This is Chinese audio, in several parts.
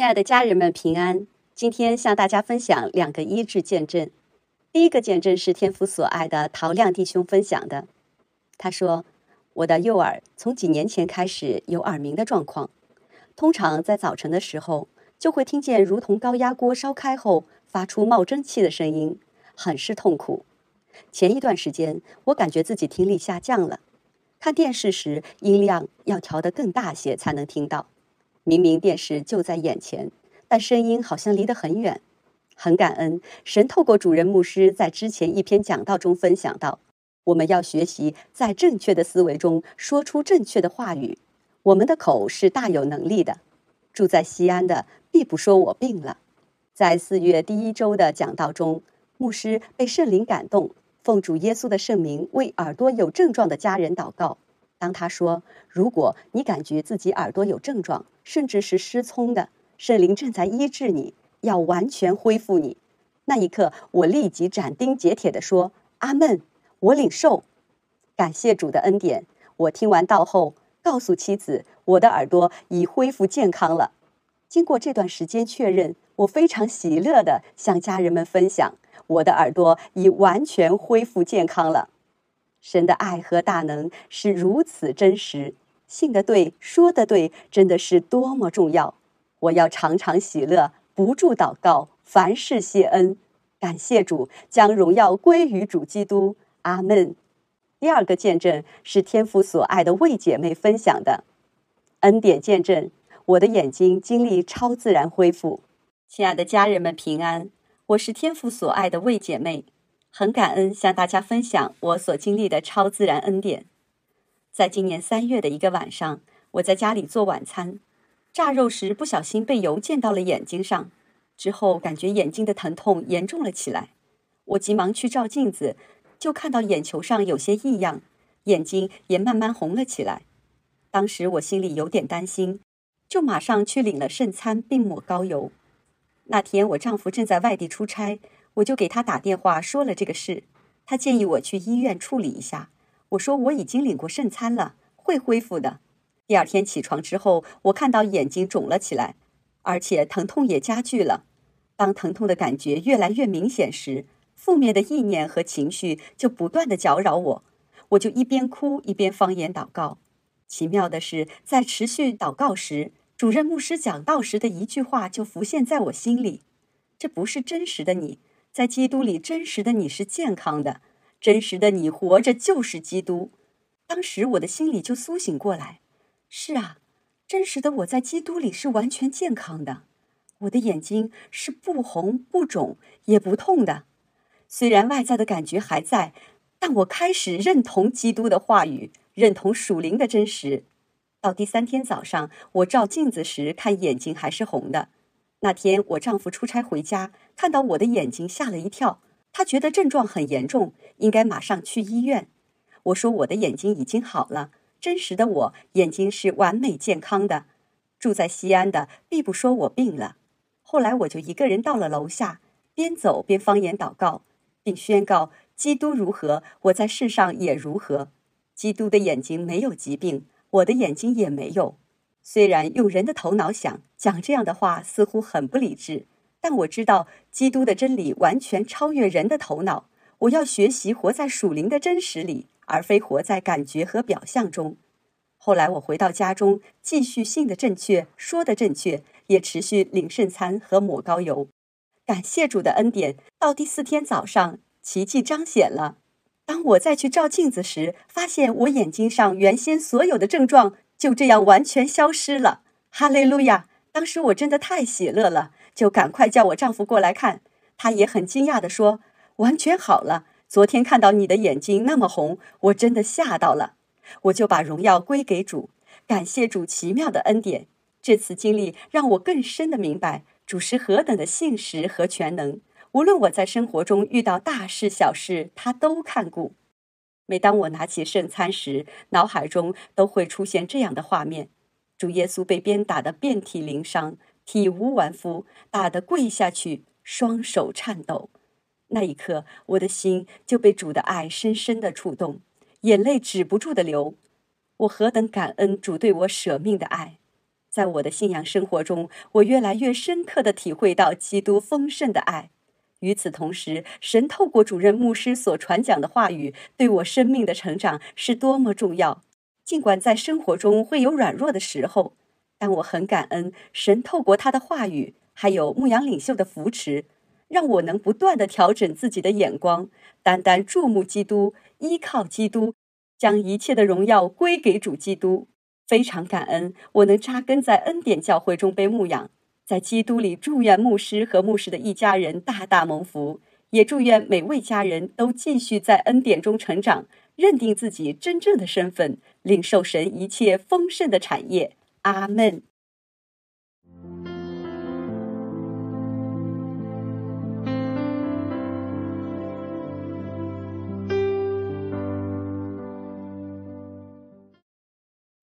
亲爱的家人们，平安！今天向大家分享两个医治见证。第一个见证是天父所爱的陶亮弟兄分享的。他说：“我的右耳从几年前开始有耳鸣的状况，通常在早晨的时候就会听见如同高压锅烧开后发出冒蒸汽的声音，很是痛苦。前一段时间，我感觉自己听力下降了，看电视时音量要调得更大些才能听到。”明明电视就在眼前，但声音好像离得很远。很感恩神透过主任牧师在之前一篇讲道中分享到，我们要学习在正确的思维中说出正确的话语。我们的口是大有能力的。住在西安的必不说我病了。在四月第一周的讲道中，牧师被圣灵感动，奉主耶稣的圣名为耳朵有症状的家人祷告。当他说：“如果你感觉自己耳朵有症状，甚至是失聪的，圣灵正在医治你，要完全恢复你。”那一刻，我立即斩钉截铁地说：“阿门！我领受，感谢主的恩典。”我听完道后，告诉妻子：“我的耳朵已恢复健康了。”经过这段时间确认，我非常喜乐地向家人们分享：“我的耳朵已完全恢复健康了。”神的爱和大能是如此真实，信的对，说的对，真的是多么重要！我要常常喜乐，不住祷告，凡事谢恩，感谢主，将荣耀归于主基督。阿门。第二个见证是天父所爱的魏姐妹分享的恩典见证，我的眼睛经历超自然恢复。亲爱的家人们平安，我是天父所爱的魏姐妹。很感恩向大家分享我所经历的超自然恩典。在今年三月的一个晚上，我在家里做晚餐，炸肉时不小心被油溅到了眼睛上，之后感觉眼睛的疼痛严重了起来。我急忙去照镜子，就看到眼球上有些异样，眼睛也慢慢红了起来。当时我心里有点担心，就马上去领了圣餐并抹膏油。那天我丈夫正在外地出差。我就给他打电话说了这个事，他建议我去医院处理一下。我说我已经领过圣餐了，会恢复的。第二天起床之后，我看到眼睛肿了起来，而且疼痛也加剧了。当疼痛的感觉越来越明显时，负面的意念和情绪就不断的搅扰我，我就一边哭一边方言祷告。奇妙的是，在持续祷告时，主任牧师讲道时的一句话就浮现在我心里：这不是真实的你。在基督里，真实的你是健康的，真实的你活着就是基督。当时我的心里就苏醒过来，是啊，真实的我在基督里是完全健康的，我的眼睛是不红不肿也不痛的。虽然外在的感觉还在，但我开始认同基督的话语，认同属灵的真实。到第三天早上，我照镜子时看眼睛还是红的。那天我丈夫出差回家，看到我的眼睛，吓了一跳。他觉得症状很严重，应该马上去医院。我说我的眼睛已经好了，真实的我眼睛是完美健康的。住在西安的必不说我病了。后来我就一个人到了楼下，边走边方言祷告，并宣告：基督如何，我在世上也如何。基督的眼睛没有疾病，我的眼睛也没有。虽然用人的头脑想讲这样的话似乎很不理智，但我知道基督的真理完全超越人的头脑。我要学习活在属灵的真实里，而非活在感觉和表象中。后来我回到家中，继续信的正确，说的正确，也持续领圣餐和抹膏油。感谢主的恩典，到第四天早上，奇迹彰显了。当我再去照镜子时，发现我眼睛上原先所有的症状。就这样完全消失了，哈利路亚！当时我真的太喜乐了，就赶快叫我丈夫过来看。他也很惊讶地说：“完全好了。昨天看到你的眼睛那么红，我真的吓到了。”我就把荣耀归给主，感谢主奇妙的恩典。这次经历让我更深的明白主是何等的信实和全能。无论我在生活中遇到大事小事，他都看顾。每当我拿起圣餐时，脑海中都会出现这样的画面：主耶稣被鞭打得遍体鳞伤，体无完肤，打得跪下去，双手颤抖。那一刻，我的心就被主的爱深深的触动，眼泪止不住的流。我何等感恩主对我舍命的爱！在我的信仰生活中，我越来越深刻的体会到基督丰盛的爱。与此同时，神透过主任牧师所传讲的话语，对我生命的成长是多么重要。尽管在生活中会有软弱的时候，但我很感恩神透过他的话语，还有牧羊领袖的扶持，让我能不断地调整自己的眼光，单单注目基督，依靠基督，将一切的荣耀归给主基督。非常感恩我能扎根在恩典教会中被牧养，在基督里。祝愿牧师和牧师的一家人大大蒙福，也祝愿每位家人都继续在恩典中成长，认定自己真正的身份，领受神一切丰盛的产业。阿门。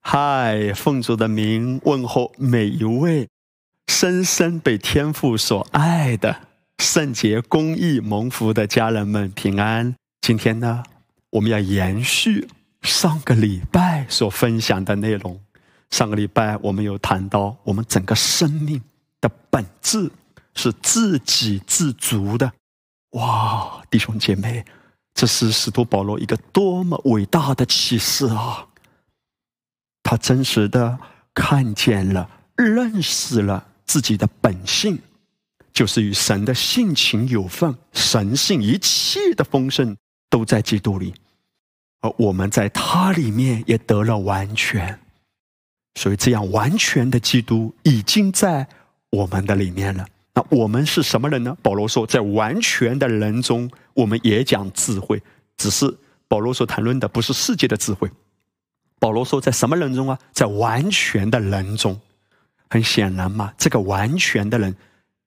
嗨，奉主的名问候每一位深深被天父所爱的圣洁、公义、蒙福的家人们平安。今天呢，我们要延续上个礼拜所分享的内容。上个礼拜我们有谈到，我们整个生命的本质是自给自足的。哇，弟兄姐妹，这是使徒保罗一个多么伟大的启示啊！他真实的看见了、认识了自己的本性，就是与神的性情有份，神性一切的丰盛都在基督里，而我们在他里面也得了完全。所以，这样完全的基督已经在我们的里面了。那我们是什么人呢？保罗说，在完全的人中，我们也讲智慧，只是保罗所谈论的不是世界的智慧。保罗说：“在什么人中啊？在完全的人中。很显然嘛，这个完全的人，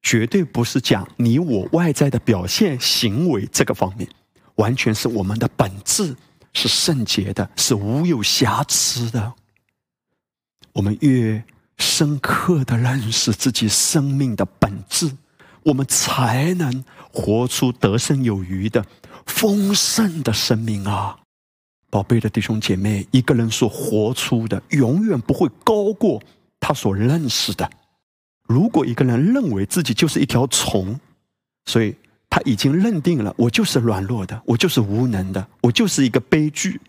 绝对不是讲你我外在的表现行为这个方面，完全是我们的本质是圣洁的，是无有瑕疵的。我们越深刻的认识自己生命的本质，我们才能活出得胜有余的丰盛的生命啊！”宝贝的弟兄姐妹，一个人所活出的，永远不会高过他所认识的。如果一个人认为自己就是一条虫，所以他已经认定了我就是软弱的，我就是无能的，我就是一个悲剧。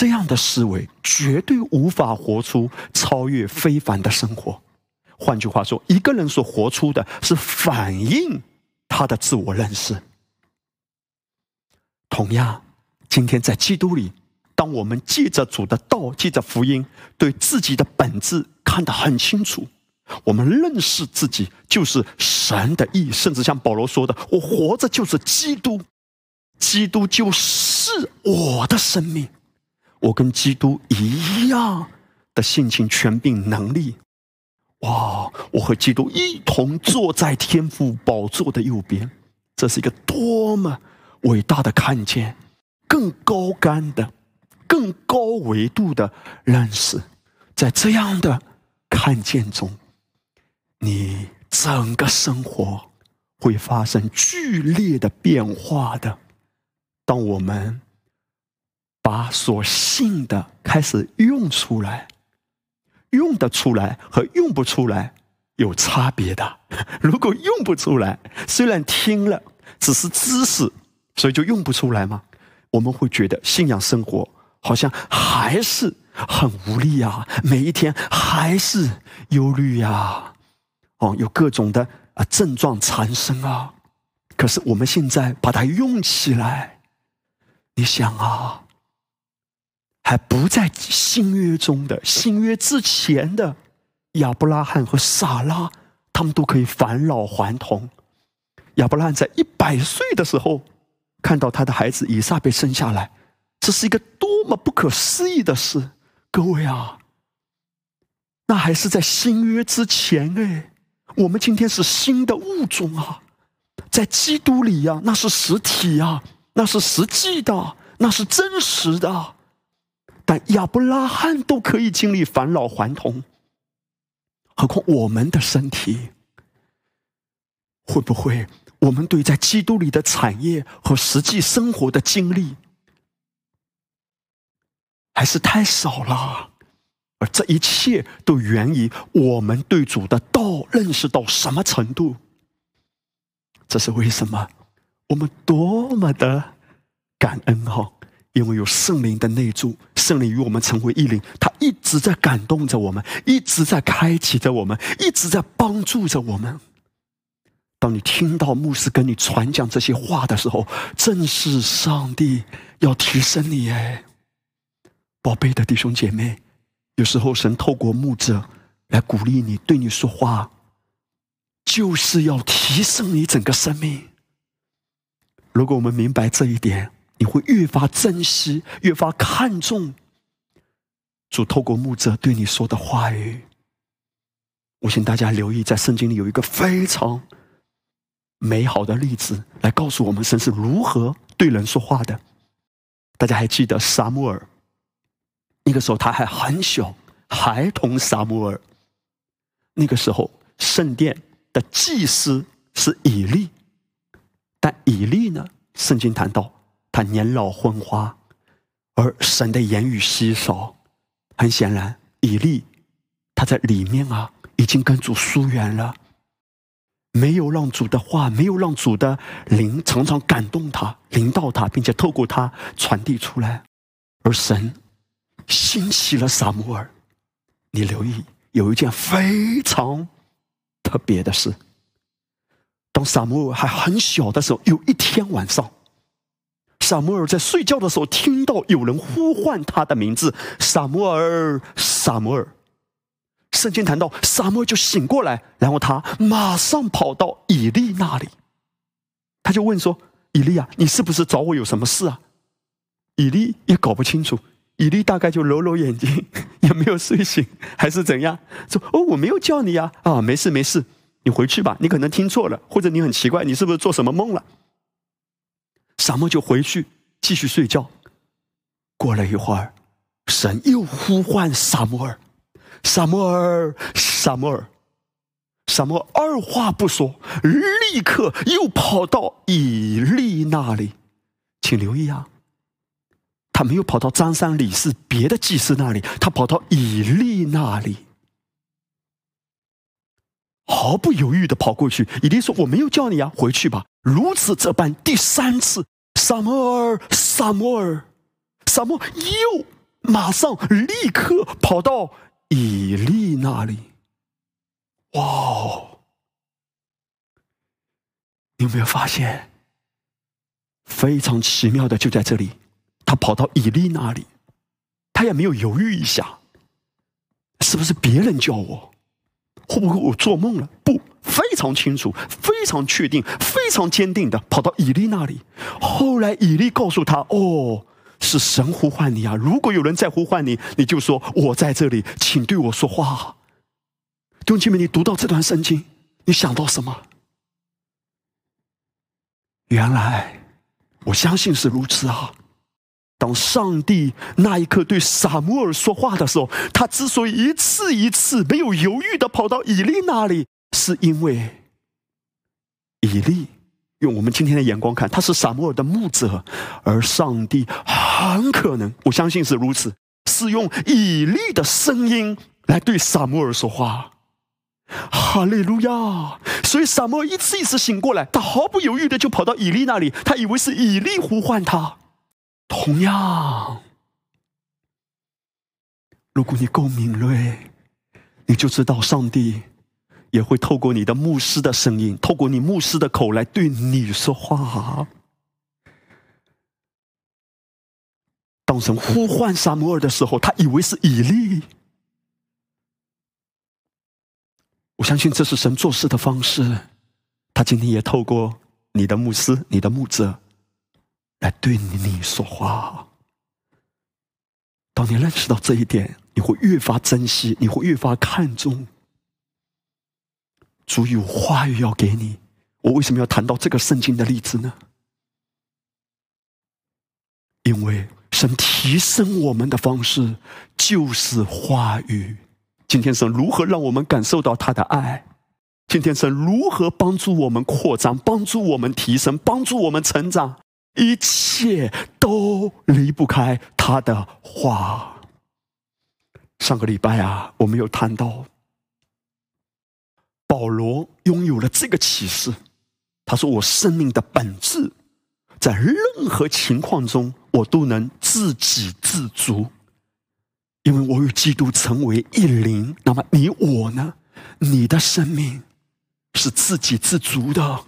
这样的思维绝对无法活出超越非凡的生活。换句话说，一个人所活出的是反映他的自我认识。同样。今天在基督里，当我们借着主的道，借着福音，对自己的本质看得很清楚，我们认识自己就是神的意，甚至像保罗说的：“我活着就是基督，基督就是我的生命，我跟基督一样的性情、权柄、能力。”哇！我和基督一同坐在天父宝座的右边，这是一个多么伟大的看见！更高干的、更高维度的认识，在这样的看见中，你整个生活会发生剧烈的变化的。当我们把所信的开始用出来，用得出来和用不出来有差别的。如果用不出来，虽然听了只是知识，所以就用不出来吗？我们会觉得信仰生活好像还是很无力啊，每一天还是忧虑呀，哦，有各种的啊症状缠身啊。可是我们现在把它用起来，你想啊，还不在新约中的新约之前的亚伯拉罕和撒拉，他们都可以返老还童。亚伯拉罕在一百岁的时候。看到他的孩子以撒被生下来，这是一个多么不可思议的事！各位啊，那还是在新约之前哎。我们今天是新的物种啊，在基督里呀，那是实体啊，那是实际的，那是真实的。但亚伯拉罕都可以经历返老还童，何况我们的身体会不会？我们对在基督里的产业和实际生活的经历，还是太少了。而这一切都源于我们对主的道认识到什么程度。这是为什么？我们多么的感恩哈！因为有圣灵的内助，圣灵与我们成为一灵，他一直在感动着我们，一直在开启着我们，一直在帮助着我们。当你听到牧师跟你传讲这些话的时候，正是上帝要提升你哎，宝贝的弟兄姐妹。有时候神透过牧者来鼓励你，对你说话，就是要提升你整个生命。如果我们明白这一点，你会越发珍惜，越发看重主透过牧者对你说的话语。我请大家留意，在圣经里有一个非常美好的例子，来告诉我们神是如何对人说话的。大家还记得撒母耳？那个时候他还很小，孩童撒母耳。那个时候圣殿的祭司是以利。但以利呢？圣经谈到他年老昏花，而神的言语稀少。很显然，以利他在里面啊，已经跟主疏远了，没有让主的话，没有让主的灵常常感动他、领导他，并且透过他传递出来。而神兴起了撒母耳。你留意，有一件非常特别的事。当撒母耳还很小的时候，有一天晚上，撒摩尔在睡觉的时候，听到有人呼唤他的名字：“撒摩尔，撒摩尔。”圣经谈到，撒母耳就醒过来，然后他马上跑到以利那里，他就问说：“以利啊，你是不是找我有什么事啊？”以利也搞不清楚，以利大概就揉揉眼睛，也没有睡醒，还是怎样？说：“哦，我没有叫你呀，啊，没事没事。”你回去吧，你可能听错了，或者你很奇怪，你是不是做什么梦了？撒母就回去继续睡觉。过了一会儿，神又呼唤撒母耳，撒母耳，撒母耳，撒母耳二话不说，立刻又跑到以利那里。请留意啊，他没有跑到张三李四别的祭司那里，他跑到以利那里。毫不犹豫的跑过去，以利说：“我没有叫你啊，回去吧。”如此这般，第三次，萨摩尔，萨摩尔，萨摩又马上立刻跑到以利那里。哇！你有没有发现？非常奇妙的就在这里，他跑到以利那里，他也没有犹豫一下，是不是别人叫我？会不会我做梦了？不，非常清楚，非常确定，非常坚定的跑到以利那里。后来以利告诉他：“哦，是神呼唤你啊！如果有人在呼唤你，你就说我在这里，请对我说话。”弟兄姐妹，你读到这段圣经，你想到什么？原来，我相信是如此啊。当上帝那一刻对撒母耳说话的时候，他之所以一次一次没有犹豫的跑到以利那里，是因为以利用我们今天的眼光看，他是撒摩尔的牧者，而上帝很可能，我相信是如此，是用以利的声音来对撒摩尔说话。哈利路亚！所以撒摩尔一次一次醒过来，他毫不犹豫的就跑到以利那里，他以为是以利呼唤他。同样，如果你够敏锐，你就知道上帝也会透过你的牧师的声音，透过你牧师的口来对你说话。当神呼唤撒摩尔的时候，他以为是以利。我相信这是神做事的方式。他今天也透过你的牧师、你的牧者。来对你说话。当你认识到这一点，你会越发珍惜，你会越发看重。主有话语要给你，我为什么要谈到这个圣经的例子呢？因为神提升我们的方式就是话语。今天神如何让我们感受到他的爱？今天神如何帮助我们扩张、帮助我们提升、帮助我们成长？一切都离不开他的话。上个礼拜啊，我们有谈到保罗拥有了这个启示。他说：“我生命的本质，在任何情况中，我都能自给自足，因为我与基督成为一灵。那么你我呢？你的生命是自给自足的，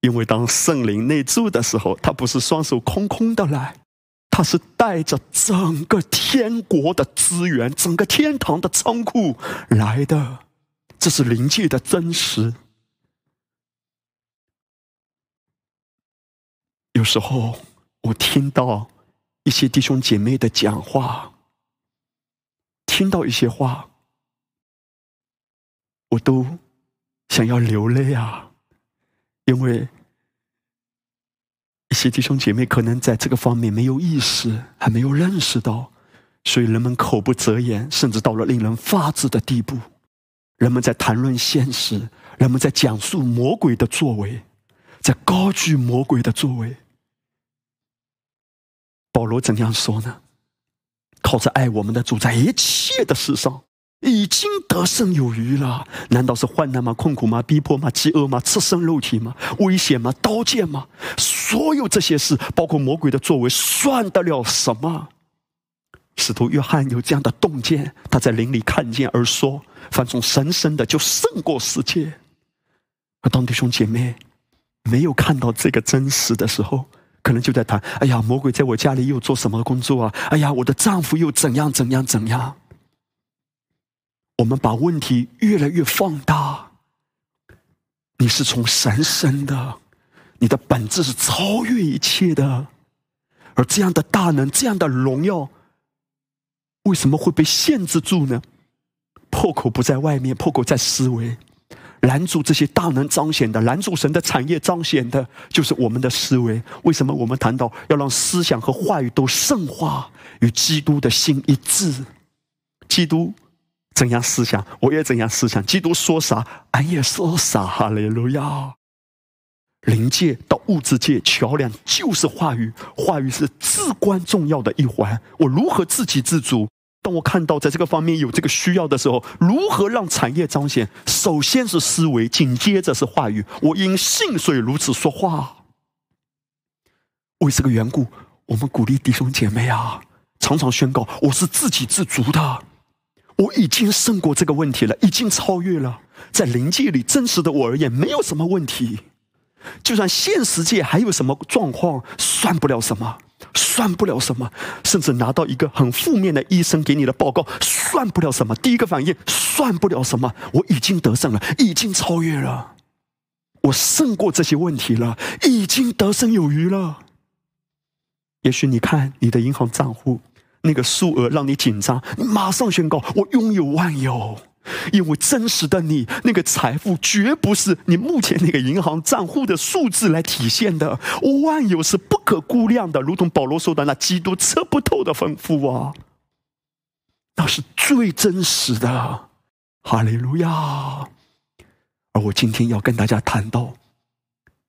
因为当圣灵内住的时候，他不是双手空空的来。”他是带着整个天国的资源，整个天堂的仓库来的，这是灵界的真实。有时候我听到一些弟兄姐妹的讲话，听到一些话，我都想要流泪啊，因为。一些弟兄姐妹可能在这个方面没有意识，还没有认识到，所以人们口不择言，甚至到了令人发指的地步。人们在谈论现实，人们在讲述魔鬼的作为，在高举魔鬼的作为。保罗怎样说呢？靠着爱我们的主，在一切的事上。已经得胜有余了，难道是患难吗？困苦吗？逼迫吗？饥饿吗？赤身肉体吗？危险吗？刀剑吗？所有这些事，包括魔鬼的作为，算得了什么？使徒约翰有这样的洞见，他在灵里看见而说：“凡从神生的，就胜过世界。”而当弟兄姐妹没有看到这个真实的时候，可能就在谈：“哎呀，魔鬼在我家里又做什么工作啊？哎呀，我的丈夫又怎样怎样怎样。”我们把问题越来越放大。你是从神生的，你的本质是超越一切的，而这样的大能、这样的荣耀，为什么会被限制住呢？破口不在外面，破口在思维，拦住这些大能彰显的，拦住神的产业彰显的，就是我们的思维。为什么我们谈到要让思想和话语都圣化，与基督的心一致？基督。怎样思想，我也怎样思想。基督说啥，俺也说啥。哈利路亚！灵界到物质界桥梁就是话语，话语是至关重要的一环。我如何自给自足？当我看到在这个方面有这个需要的时候，如何让产业彰显？首先是思维，紧接着是话语。我因信所以如此说话。为这个缘故，我们鼓励弟兄姐妹啊，常常宣告：我是自给自足的。我已经胜过这个问题了，已经超越了。在灵界里，真实的我而言，没有什么问题。就算现实界还有什么状况，算不了什么，算不了什么。甚至拿到一个很负面的医生给你的报告，算不了什么。第一个反应，算不了什么。我已经得胜了，已经超越了，我胜过这些问题了，已经得胜有余了。也许你看你的银行账户。那个数额让你紧张，你马上宣告：“我拥有万有。”因为真实的你，那个财富绝不是你目前那个银行账户的数字来体现的。万有是不可估量的，如同保罗说的那基督测不透的丰富啊，那是最真实的。哈利路亚！而我今天要跟大家谈到，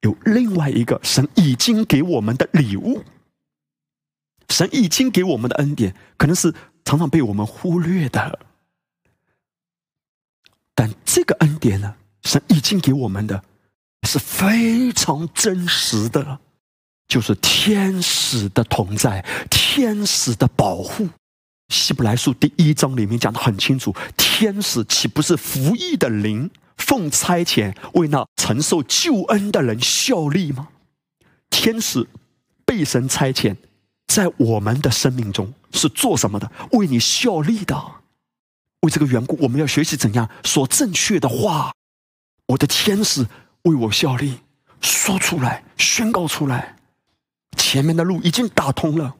有另外一个神已经给我们的礼物。神已经给我们的恩典，可能是常常被我们忽略的。但这个恩典呢，神已经给我们的，是非常真实的了，就是天使的同在，天使的保护。希伯来书第一章里面讲的很清楚，天使岂不是服役的灵，奉差遣为那承受救恩的人效力吗？天使被神差遣。在我们的生命中是做什么的？为你效力的。为这个缘故，我们要学习怎样说正确的话。我的天使为我效力，说出来，宣告出来。前面的路已经打通了，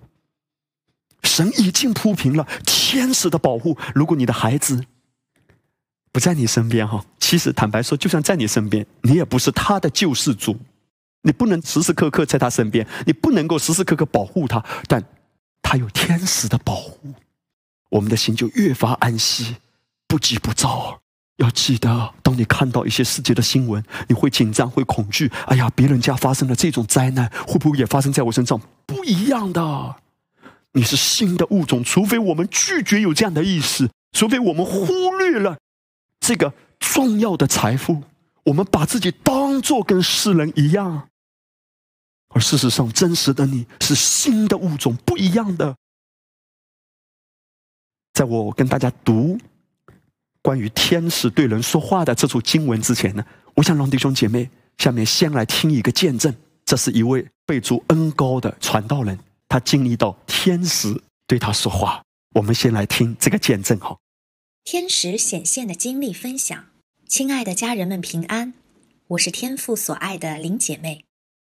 神已经铺平了，天使的保护。如果你的孩子不在你身边，哈，其实坦白说，就算在你身边，你也不是他的救世主。你不能时时刻刻在他身边，你不能够时时刻刻保护他，但他有天使的保护，我们的心就越发安息，不急不躁。要记得，当你看到一些世界的新闻，你会紧张，会恐惧。哎呀，别人家发生了这种灾难，会不会也发生在我身上？不一样的，你是新的物种，除非我们拒绝有这样的意识，除非我们忽略了这个重要的财富，我们把自己当做跟世人一样，而事实上，真实的你是新的物种，不一样的。在我跟大家读关于天使对人说话的这处经文之前呢，我想让弟兄姐妹下面先来听一个见证，这是一位备注恩高的传道人。他经历到天使对他说话，我们先来听这个见证哈。天使显现的经历分享，亲爱的家人们平安，我是天父所爱的林姐妹，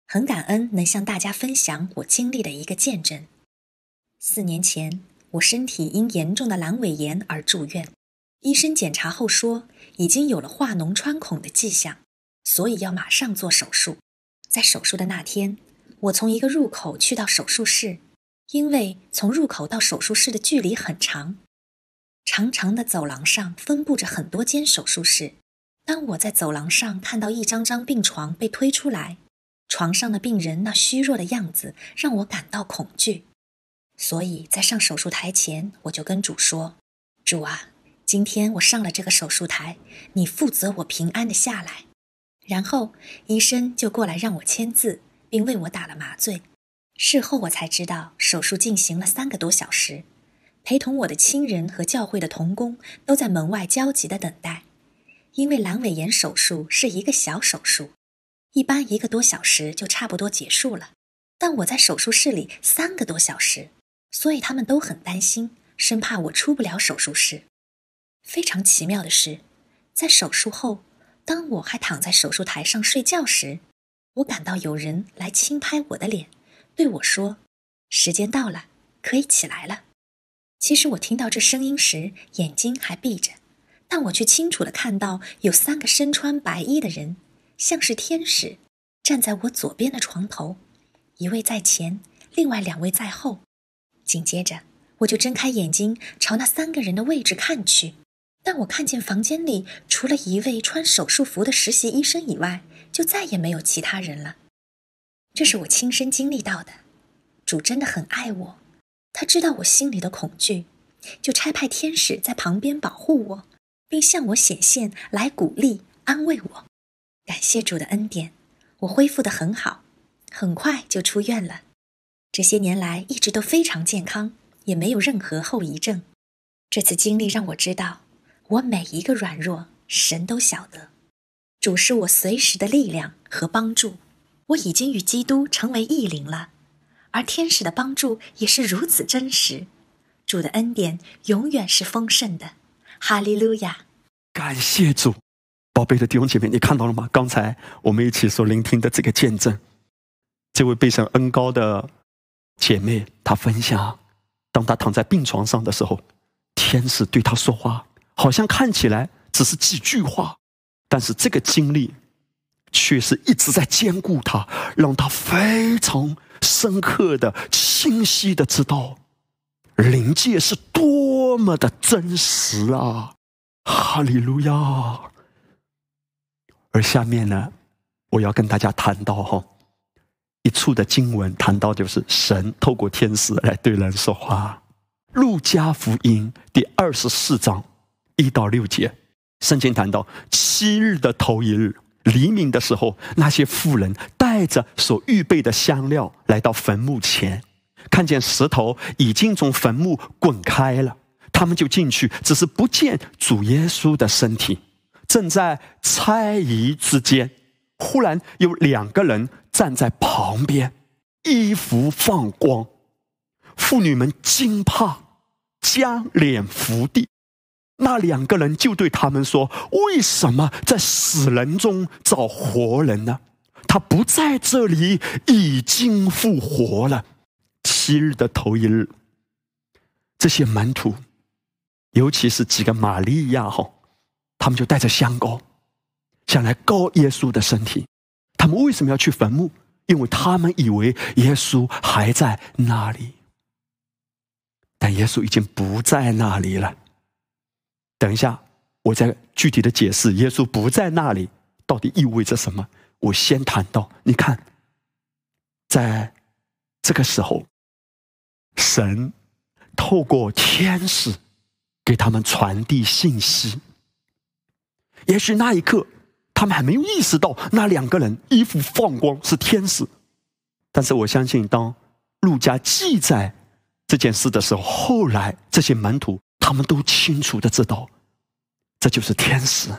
很感恩能向大家分享我经历的一个见证。四年前，我身体因严重的阑尾炎而住院，医生检查后说已经有了化脓穿孔的迹象，所以要马上做手术。在手术的那天。我从一个入口去到手术室，因为从入口到手术室的距离很长，长长的走廊上分布着很多间手术室。当我在走廊上看到一张张病床被推出来，床上的病人那虚弱的样子让我感到恐惧，所以在上手术台前，我就跟主说：“主啊，今天我上了这个手术台，你负责我平安的下来。”然后医生就过来让我签字。并为我打了麻醉。事后我才知道，手术进行了三个多小时，陪同我的亲人和教会的童工都在门外焦急地等待。因为阑尾炎手术是一个小手术，一般一个多小时就差不多结束了。但我在手术室里三个多小时，所以他们都很担心，生怕我出不了手术室。非常奇妙的是，在手术后，当我还躺在手术台上睡觉时。我感到有人来轻拍我的脸，对我说：“时间到了，可以起来了。”其实我听到这声音时眼睛还闭着，但我却清楚地看到有三个身穿白衣的人，像是天使，站在我左边的床头，一位在前，另外两位在后。紧接着，我就睁开眼睛朝那三个人的位置看去，但我看见房间里除了一位穿手术服的实习医生以外。就再也没有其他人了，这是我亲身经历到的。主真的很爱我，他知道我心里的恐惧，就差派天使在旁边保护我，并向我显现来鼓励安慰我。感谢主的恩典，我恢复的很好，很快就出院了。这些年来一直都非常健康，也没有任何后遗症。这次经历让我知道，我每一个软弱，神都晓得。主是我随时的力量和帮助，我已经与基督成为一灵了，而天使的帮助也是如此真实。主的恩典永远是丰盛的，哈利路亚！感谢主，宝贝的弟兄姐妹，你看到了吗？刚才我们一起所聆听的这个见证，这位背上恩高的姐妹，她分享，当她躺在病床上的时候，天使对她说话，好像看起来只是几句话。但是这个经历，却是一直在兼顾他，让他非常深刻的、清晰的知道，灵界是多么的真实啊！哈利路亚。而下面呢，我要跟大家谈到哈，一处的经文，谈到就是神透过天使来对人说话，《路加福音》第二十四章一到六节。圣经谈到七日的头一日黎明的时候，那些妇人带着所预备的香料来到坟墓前，看见石头已经从坟墓滚开了，他们就进去，只是不见主耶稣的身体。正在猜疑之间，忽然有两个人站在旁边，衣服放光，妇女们惊怕，将脸伏地。那两个人就对他们说：“为什么在死人中找活人呢？他不在这里，已经复活了。七日的头一日，这些门徒，尤其是几个玛利亚哈，他们就带着香膏，想来告耶稣的身体。他们为什么要去坟墓？因为他们以为耶稣还在那里，但耶稣已经不在那里了。”等一下，我再具体的解释耶稣不在那里到底意味着什么。我先谈到，你看，在这个时候，神透过天使给他们传递信息。也许那一刻他们还没有意识到那两个人衣服放光是天使，但是我相信，当路加记载这件事的时候，后来这些门徒他们都清楚的知道，这就是天使。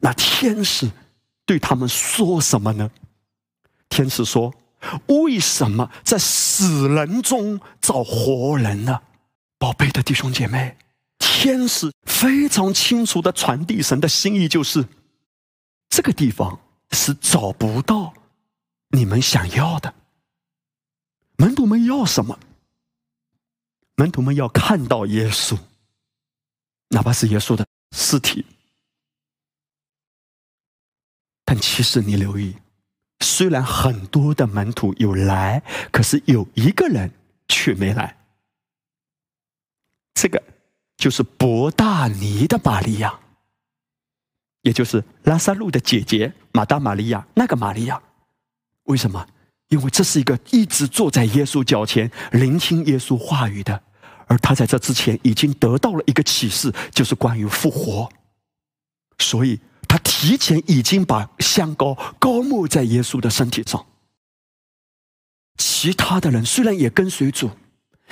那天使对他们说什么呢？天使说：“为什么在死人中找活人呢？”宝贝的弟兄姐妹，天使非常清楚的传递神的心意，就是这个地方是找不到你们想要的。门徒们要什么？门徒们要看到耶稣，哪怕是耶稣的尸体。但其实你留意，虽然很多的门徒有来，可是有一个人却没来。这个就是伯大尼的玛利亚，也就是拉萨路的姐姐马大玛利亚。那个玛利亚，为什么？因为这是一个一直坐在耶稣脚前聆听耶稣话语的，而他在这之前已经得到了一个启示，就是关于复活，所以。他提前已经把香膏膏抹在耶稣的身体上。其他的人虽然也跟随主，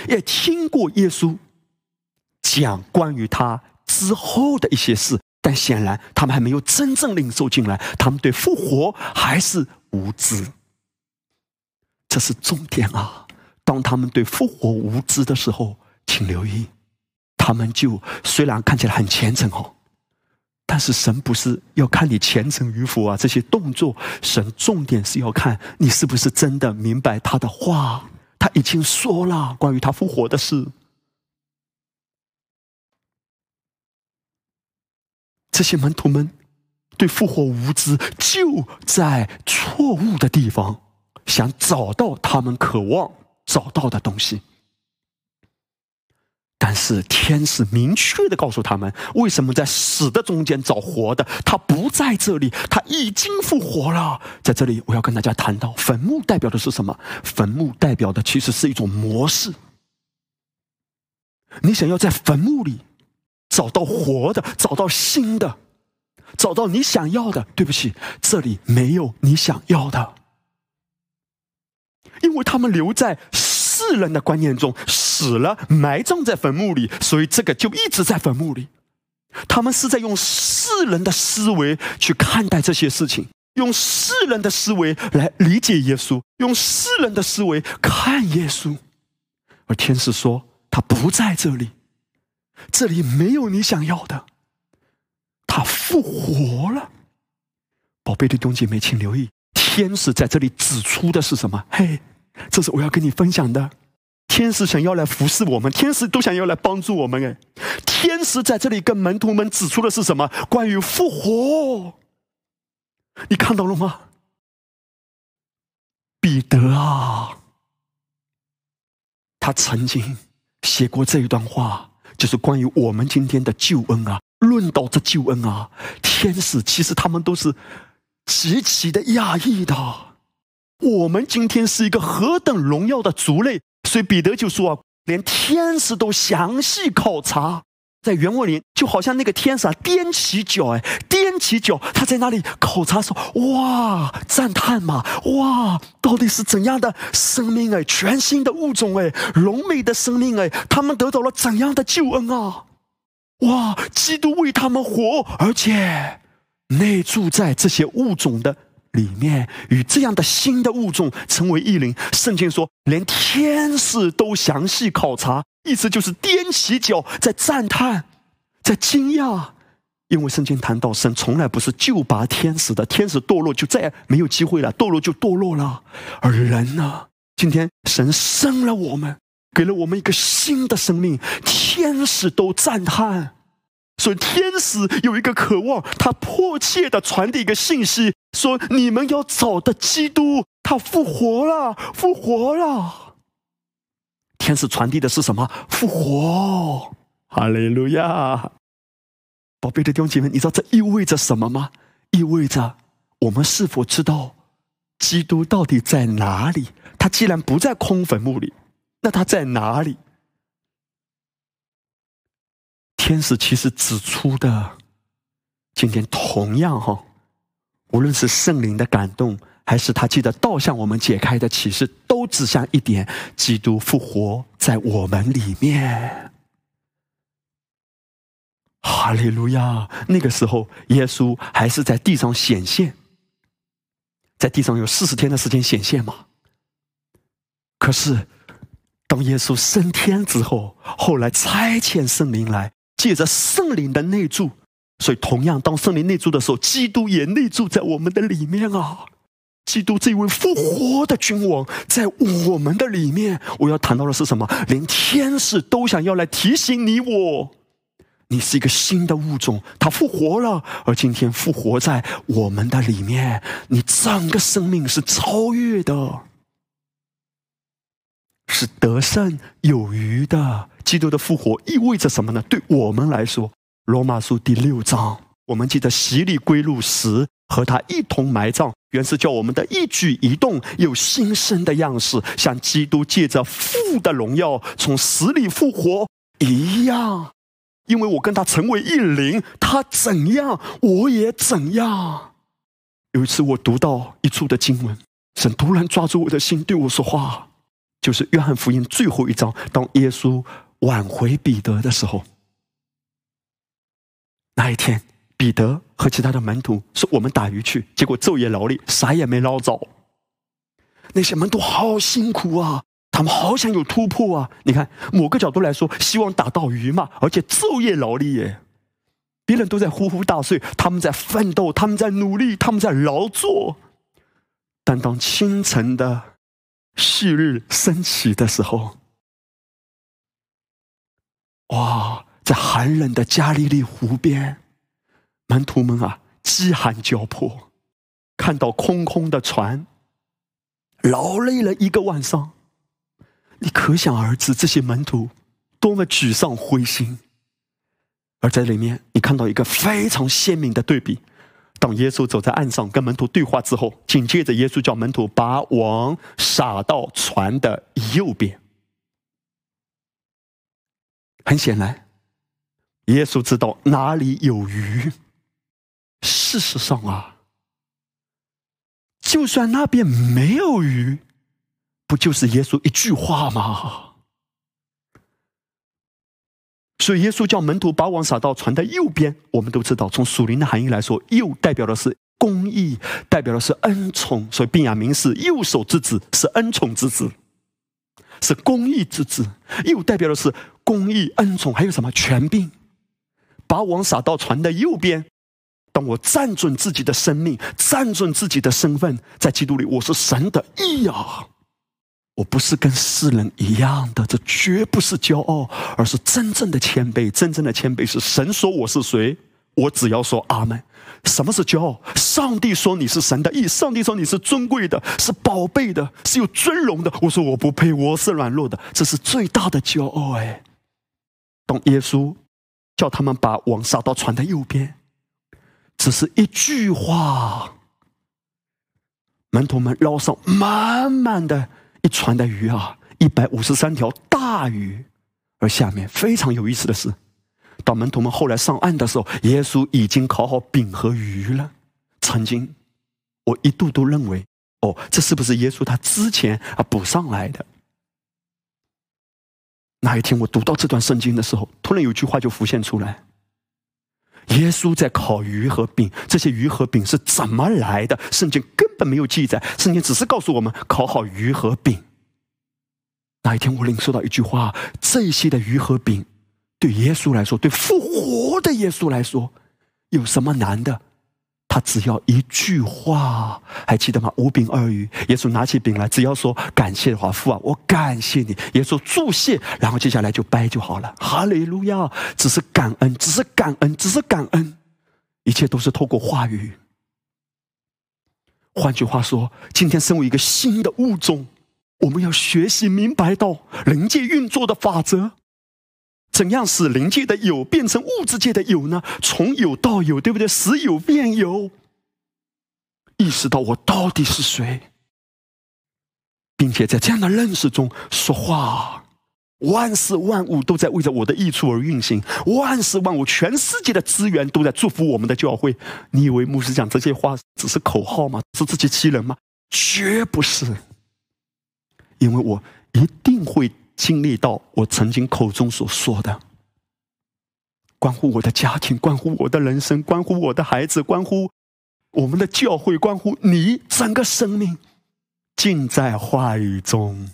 也听过耶稣讲关于他之后的一些事，但显然他们还没有真正领受进来。他们对复活还是无知，这是重点啊！当他们对复活无知的时候，请留意，他们就虽然看起来很虔诚哦。但是神不是要看你虔诚与否啊，这些动作，神重点是要看你是不是真的明白他的话。他已经说了关于他复活的事，这些门徒们对复活无知，就在错误的地方，想找到他们渴望找到的东西。但是天使明确的告诉他们，为什么在死的中间找活的？他不在这里，他已经复活了。在这里，我要跟大家谈到，坟墓代表的是什么？坟墓代表的其实是一种模式。你想要在坟墓里找到活的，找到新的，找到你想要的，对不起，这里没有你想要的，因为他们留在。世人的观念中，死了埋葬在坟墓里，所以这个就一直在坟墓里。他们是在用世人的思维去看待这些事情，用世人的思维来理解耶稣，用世人的思维看耶稣。而天使说：“他不在这里，这里没有你想要的。他复活了。”宝贝的弟兄姐妹，请留意，天使在这里指出的是什么？嘿。这是我要跟你分享的。天使想要来服侍我们，天使都想要来帮助我们。哎，天使在这里跟门徒们指出的是什么？关于复活。你看到了吗？彼得啊，他曾经写过这一段话，就是关于我们今天的救恩啊。论到这救恩啊，天使其实他们都是极其的讶异的。我们今天是一个何等荣耀的族类，所以彼得就说啊，连天使都详细考察，在原文里就好像那个天使啊踮起脚，哎，踮起脚，他在那里考察说，哇，赞叹嘛，哇，到底是怎样的生命哎，全新的物种哎，荣美的生命哎，他们得到了怎样的救恩啊？哇，基督为他们活，而且内住在这些物种的。里面与这样的新的物种成为一灵，圣经说连天使都详细考察，意思就是踮起脚在赞叹，在惊讶，因为圣经谈到神从来不是救拔天使的，天使堕落就再也没有机会了，堕落就堕落了，而人呢，今天神生了我们，给了我们一个新的生命，天使都赞叹。所以天使有一个渴望，他迫切的传递一个信息，说你们要找的基督，他复活了，复活了。天使传递的是什么？复活，哈利路亚！宝贝的弟兄姐妹，你知道这意味着什么吗？意味着我们是否知道基督到底在哪里？他既然不在空坟墓里，那他在哪里？天使其实指出的，今天同样哈，无论是圣灵的感动，还是他记得道向我们解开的启示，都指向一点：基督复活在我们里面。哈利路亚！那个时候，耶稣还是在地上显现，在地上有四十天的时间显现嘛。可是，当耶稣升天之后，后来差遣圣灵来。借着圣灵的内住，所以同样，当圣灵内住的时候，基督也内住在我们的里面啊！基督这位复活的君王在我们的里面。我要谈到的是什么？连天使都想要来提醒你我，你是一个新的物种，他复活了，而今天复活在我们的里面，你整个生命是超越的。是得胜有余的。基督的复活意味着什么呢？对我们来说，《罗马书》第六章，我们记得洗礼归入时，和他一同埋葬，原是叫我们的一举一动有新生的样式，像基督借着父的荣耀从死里复活一样。因为我跟他成为一灵，他怎样，我也怎样。有一次，我读到一处的经文，神突然抓住我的心，对我说话。就是约翰福音最后一章，当耶稣挽回彼得的时候，那一天，彼得和其他的门徒说：“我们打鱼去。”结果昼夜劳力，啥也没捞着。那些门徒好辛苦啊，他们好想有突破啊！你看，某个角度来说，希望打到鱼嘛，而且昼夜劳力耶，别人都在呼呼大睡，他们在奋斗，他们在努力，他们在劳作。但当清晨的。旭日升起的时候，哇，在寒冷的加利利湖边，门徒们啊，饥寒交迫，看到空空的船，劳累了一个晚上，你可想而知，这些门徒多么沮丧灰心。而在里面，你看到一个非常鲜明的对比。当耶稣走在岸上跟门徒对话之后，紧接着耶稣叫门徒把网撒到船的右边。很显然，耶稣知道哪里有鱼。事实上啊，就算那边没有鱼，不就是耶稣一句话吗？所以耶稣叫门徒把网撒到船的右边。我们都知道，从属灵的含义来说，右代表的是公义，代表的是恩宠。所以便雅明是右手之子，是恩宠之子，是公义之子。右代表的是公义、恩宠，还有什么权柄？把网撒到船的右边。当我站准自己的生命，站准自己的身份，在基督里，我是神的义啊。我不是跟世人一样的，这绝不是骄傲，而是真正的谦卑。真正的谦卑是神说我是谁，我只要说阿门。什么是骄傲？上帝说你是神的意，上帝说你是尊贵的，是宝贝的，是有尊荣的。我说我不配，我是软弱的，这是最大的骄傲。哎，当耶稣叫他们把网撒到船的右边，只是一句话，门徒们捞上满满的。一船的鱼啊，一百五十三条大鱼。而下面非常有意思的是，当门徒们后来上岸的时候，耶稣已经烤好饼和鱼了。曾经，我一度都认为，哦，这是不是耶稣他之前啊补上来的？那一天我读到这段圣经的时候，突然有句话就浮现出来：耶稣在烤鱼和饼，这些鱼和饼是怎么来的？圣经根本没有记载，圣经只是告诉我们烤好鱼和饼。那一天，我领受到一句话：这些的鱼和饼，对耶稣来说，对复活的耶稣来说，有什么难的？他只要一句话，还记得吗？五饼二鱼，耶稣拿起饼来，只要说感谢的话，父啊，我感谢你。耶稣祝谢，然后接下来就掰就好了。哈利路亚！只是感恩，只是感恩，只是感恩，一切都是透过话语。换句话说，今天身为一个新的物种，我们要学习明白到灵界运作的法则，怎样使灵界的有变成物质界的有呢？从有到有，对不对？使有变有，意识到我到底是谁？并且在这样的认识中说话。万事万物都在为着我的益处而运行，万事万物，全世界的资源都在祝福我们的教会。你以为牧师讲这些话只是口号吗？是自欺欺人吗？绝不是，因为我一定会经历到我曾经口中所说的，关乎我的家庭，关乎我的人生，关乎我的孩子，关乎我们的教会，关乎你整个生命，尽在话语中。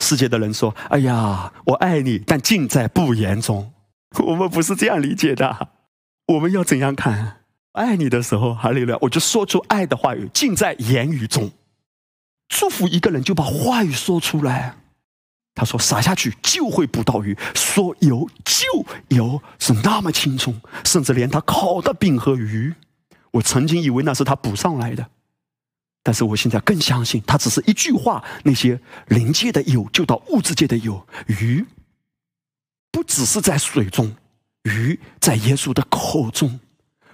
世界的人说：“哎呀，我爱你，但尽在不言中。” 我们不是这样理解的。我们要怎样看？爱你的时候，哈利路亚，我就说出爱的话语，尽在言语中。祝福一个人，就把话语说出来。他说：“撒下去就会捕到鱼，说游就游，是那么轻松，甚至连他烤的饼和鱼，我曾经以为那是他补上来的。”但是我现在更相信，他只是一句话。那些灵界的有，就到物质界的有。鱼不只是在水中，鱼在耶稣的口中，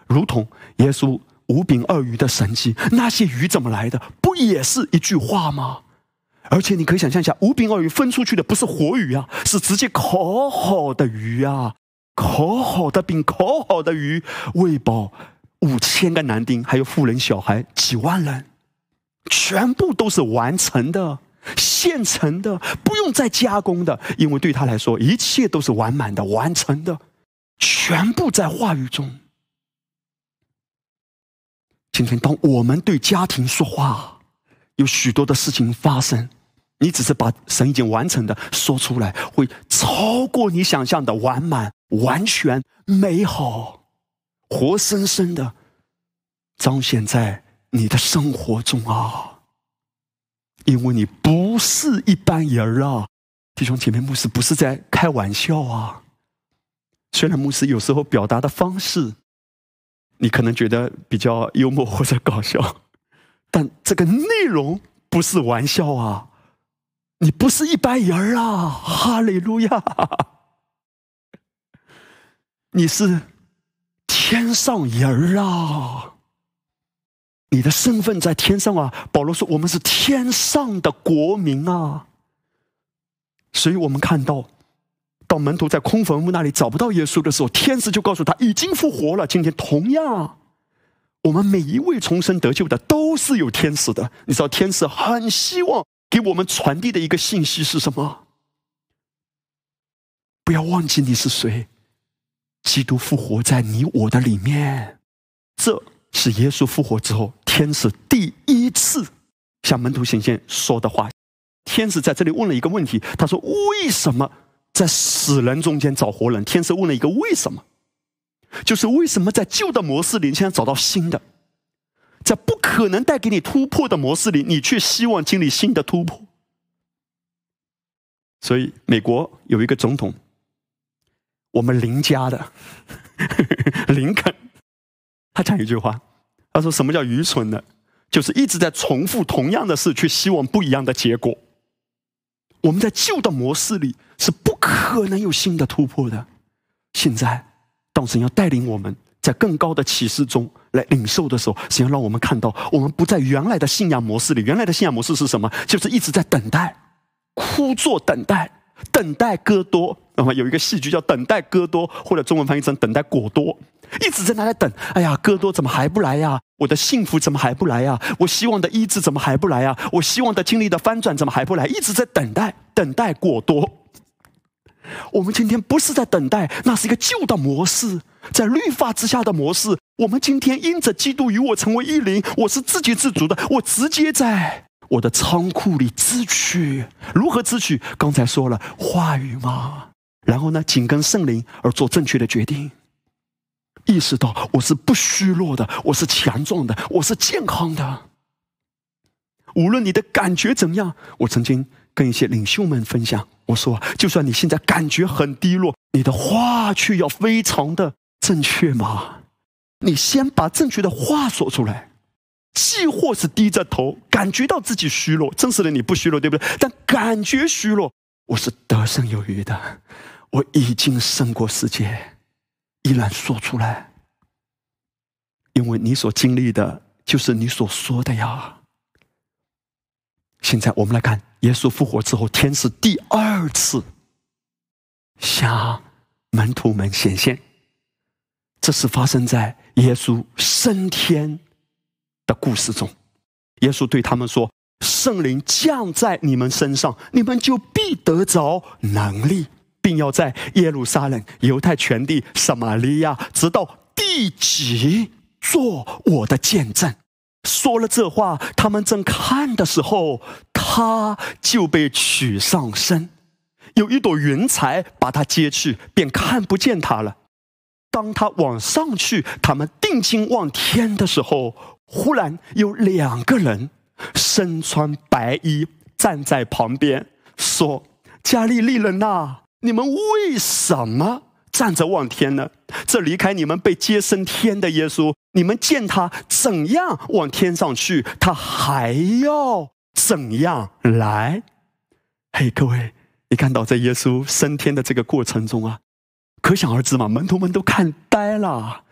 如同耶稣五饼二鱼的神迹。那些鱼怎么来的？不也是一句话吗？而且你可以想象一下，五饼二鱼分出去的不是活鱼啊，是直接烤好的鱼啊，烤好的饼，烤好的鱼，喂饱五千个男丁，还有妇人小孩几万人。全部都是完成的、现成的，不用再加工的，因为对他来说，一切都是完满的、完成的，全部在话语中。今天，当我们对家庭说话，有许多的事情发生，你只是把神已经完成的说出来，会超过你想象的完满、完全、美好、活生生的彰显在。你的生活中啊，因为你不是一般人啊，弟兄姐妹，牧师不是在开玩笑啊。虽然牧师有时候表达的方式，你可能觉得比较幽默或者搞笑，但这个内容不是玩笑啊。你不是一般人啊，哈利路亚！你是天上人啊。你的身份在天上啊！保罗说：“我们是天上的国民啊！”所以，我们看到，到门徒在空坟墓那里找不到耶稣的时候，天使就告诉他已经复活了。今天，同样，我们每一位重生得救的都是有天使的。你知道，天使很希望给我们传递的一个信息是什么？不要忘记你是谁，基督复活在你我的里面。这。是耶稣复活之后，天使第一次向门徒显现说的话。天使在这里问了一个问题，他说：“为什么在死人中间找活人？”天使问了一个为什么，就是为什么在旧的模式里现在找到新的，在不可能带给你突破的模式里，你却希望经历新的突破。所以，美国有一个总统，我们林家的 林肯。他讲一句话，他说：“什么叫愚蠢呢？就是一直在重复同样的事，却希望不一样的结果。我们在旧的模式里是不可能有新的突破的。现在，当神要带领我们在更高的启示中来领受的时候，神要让我们看到，我们不在原来的信仰模式里。原来的信仰模式是什么？就是一直在等待，枯坐等待，等待戈多。那么有一个戏剧叫《等待戈多》，或者中文翻译成《等待果多》。”一直在那里等，哎呀，哥多怎么还不来呀？我的幸福怎么还不来呀？我希望的医治怎么还不来呀？我希望的经历的翻转怎么还不来？一直在等待，等待果多。我们今天不是在等待，那是一个旧的模式，在律法之下的模式。我们今天因着基督与我成为一灵，我是自给自足的，我直接在我的仓库里支取。如何支取？刚才说了话语嘛，然后呢，紧跟圣灵而做正确的决定。意识到我是不虚弱的，我是强壮的，我是健康的。无论你的感觉怎样，我曾经跟一些领袖们分享，我说：就算你现在感觉很低落，你的话却要非常的正确吗？你先把正确的话说出来。既或是低着头，感觉到自己虚弱，真实的你不虚弱，对不对？但感觉虚弱，我是得胜有余的，我已经胜过世界。依然说出来，因为你所经历的，就是你所说的呀。现在我们来看，耶稣复活之后，天使第二次向门徒们显现。这是发生在耶稣升天的故事中。耶稣对他们说：“圣灵降在你们身上，你们就必得着能力，并要在耶路撒冷、犹太全地、撒玛利亚，直到地极，做我的见证。”说了这话，他们正看的时候，他就被取上身，有一朵云彩把他接去，便看不见他了。当他往上去，他们定睛望天的时候，忽然有两个人身穿白衣站在旁边，说：“加利利人呐，你们为什么站着望天呢？这离开你们被接升天的耶稣，你们见他怎样往天上去，他还要怎样来？”嘿，各位，你看到在耶稣升天的这个过程中啊。可想而知嘛，门徒们都看呆了。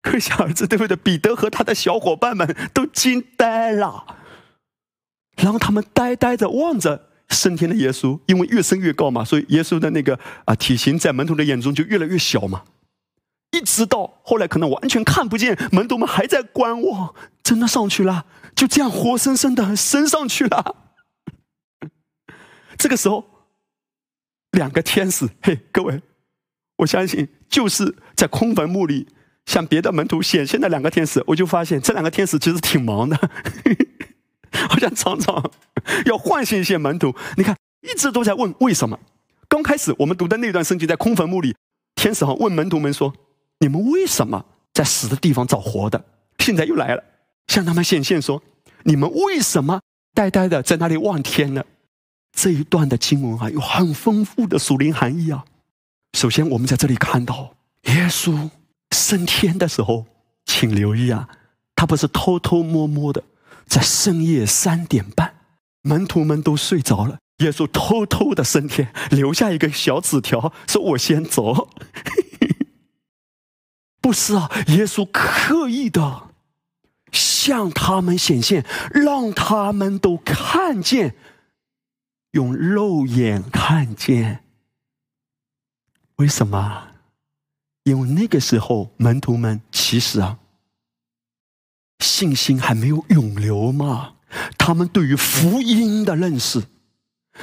可想而知，对不对？彼得和他的小伙伴们都惊呆了。然后他们呆呆的望着升天的耶稣，因为越升越高嘛，所以耶稣的那个啊体型在门徒的眼中就越来越小嘛。一直到后来可能完全看不见，门徒们还在观望，真的上去了，就这样活生生的升上去了。这个时候，两个天使，嘿，各位。我相信就是在空坟墓里向别的门徒显现的两个天使，我就发现这两个天使其实挺忙的，好像常常要唤醒一些门徒。你看，一直都在问为什么。刚开始我们读的那段圣经，在空坟墓里，天使哈问门徒们说：“你们为什么在死的地方找活的？”现在又来了，向他们显现说：“你们为什么呆呆的在那里望天呢？”这一段的经文啊，有很丰富的属灵含义啊。首先，我们在这里看到耶稣升天的时候，请留意啊，他不是偷偷摸摸的，在深夜三点半，门徒们都睡着了，耶稣偷偷的升天，留下一个小纸条，说我先走。不是啊，耶稣刻意的向他们显现，让他们都看见，用肉眼看见。为什么？因为那个时候门徒们其实啊，信心还没有涌流嘛，他们对于福音的认识，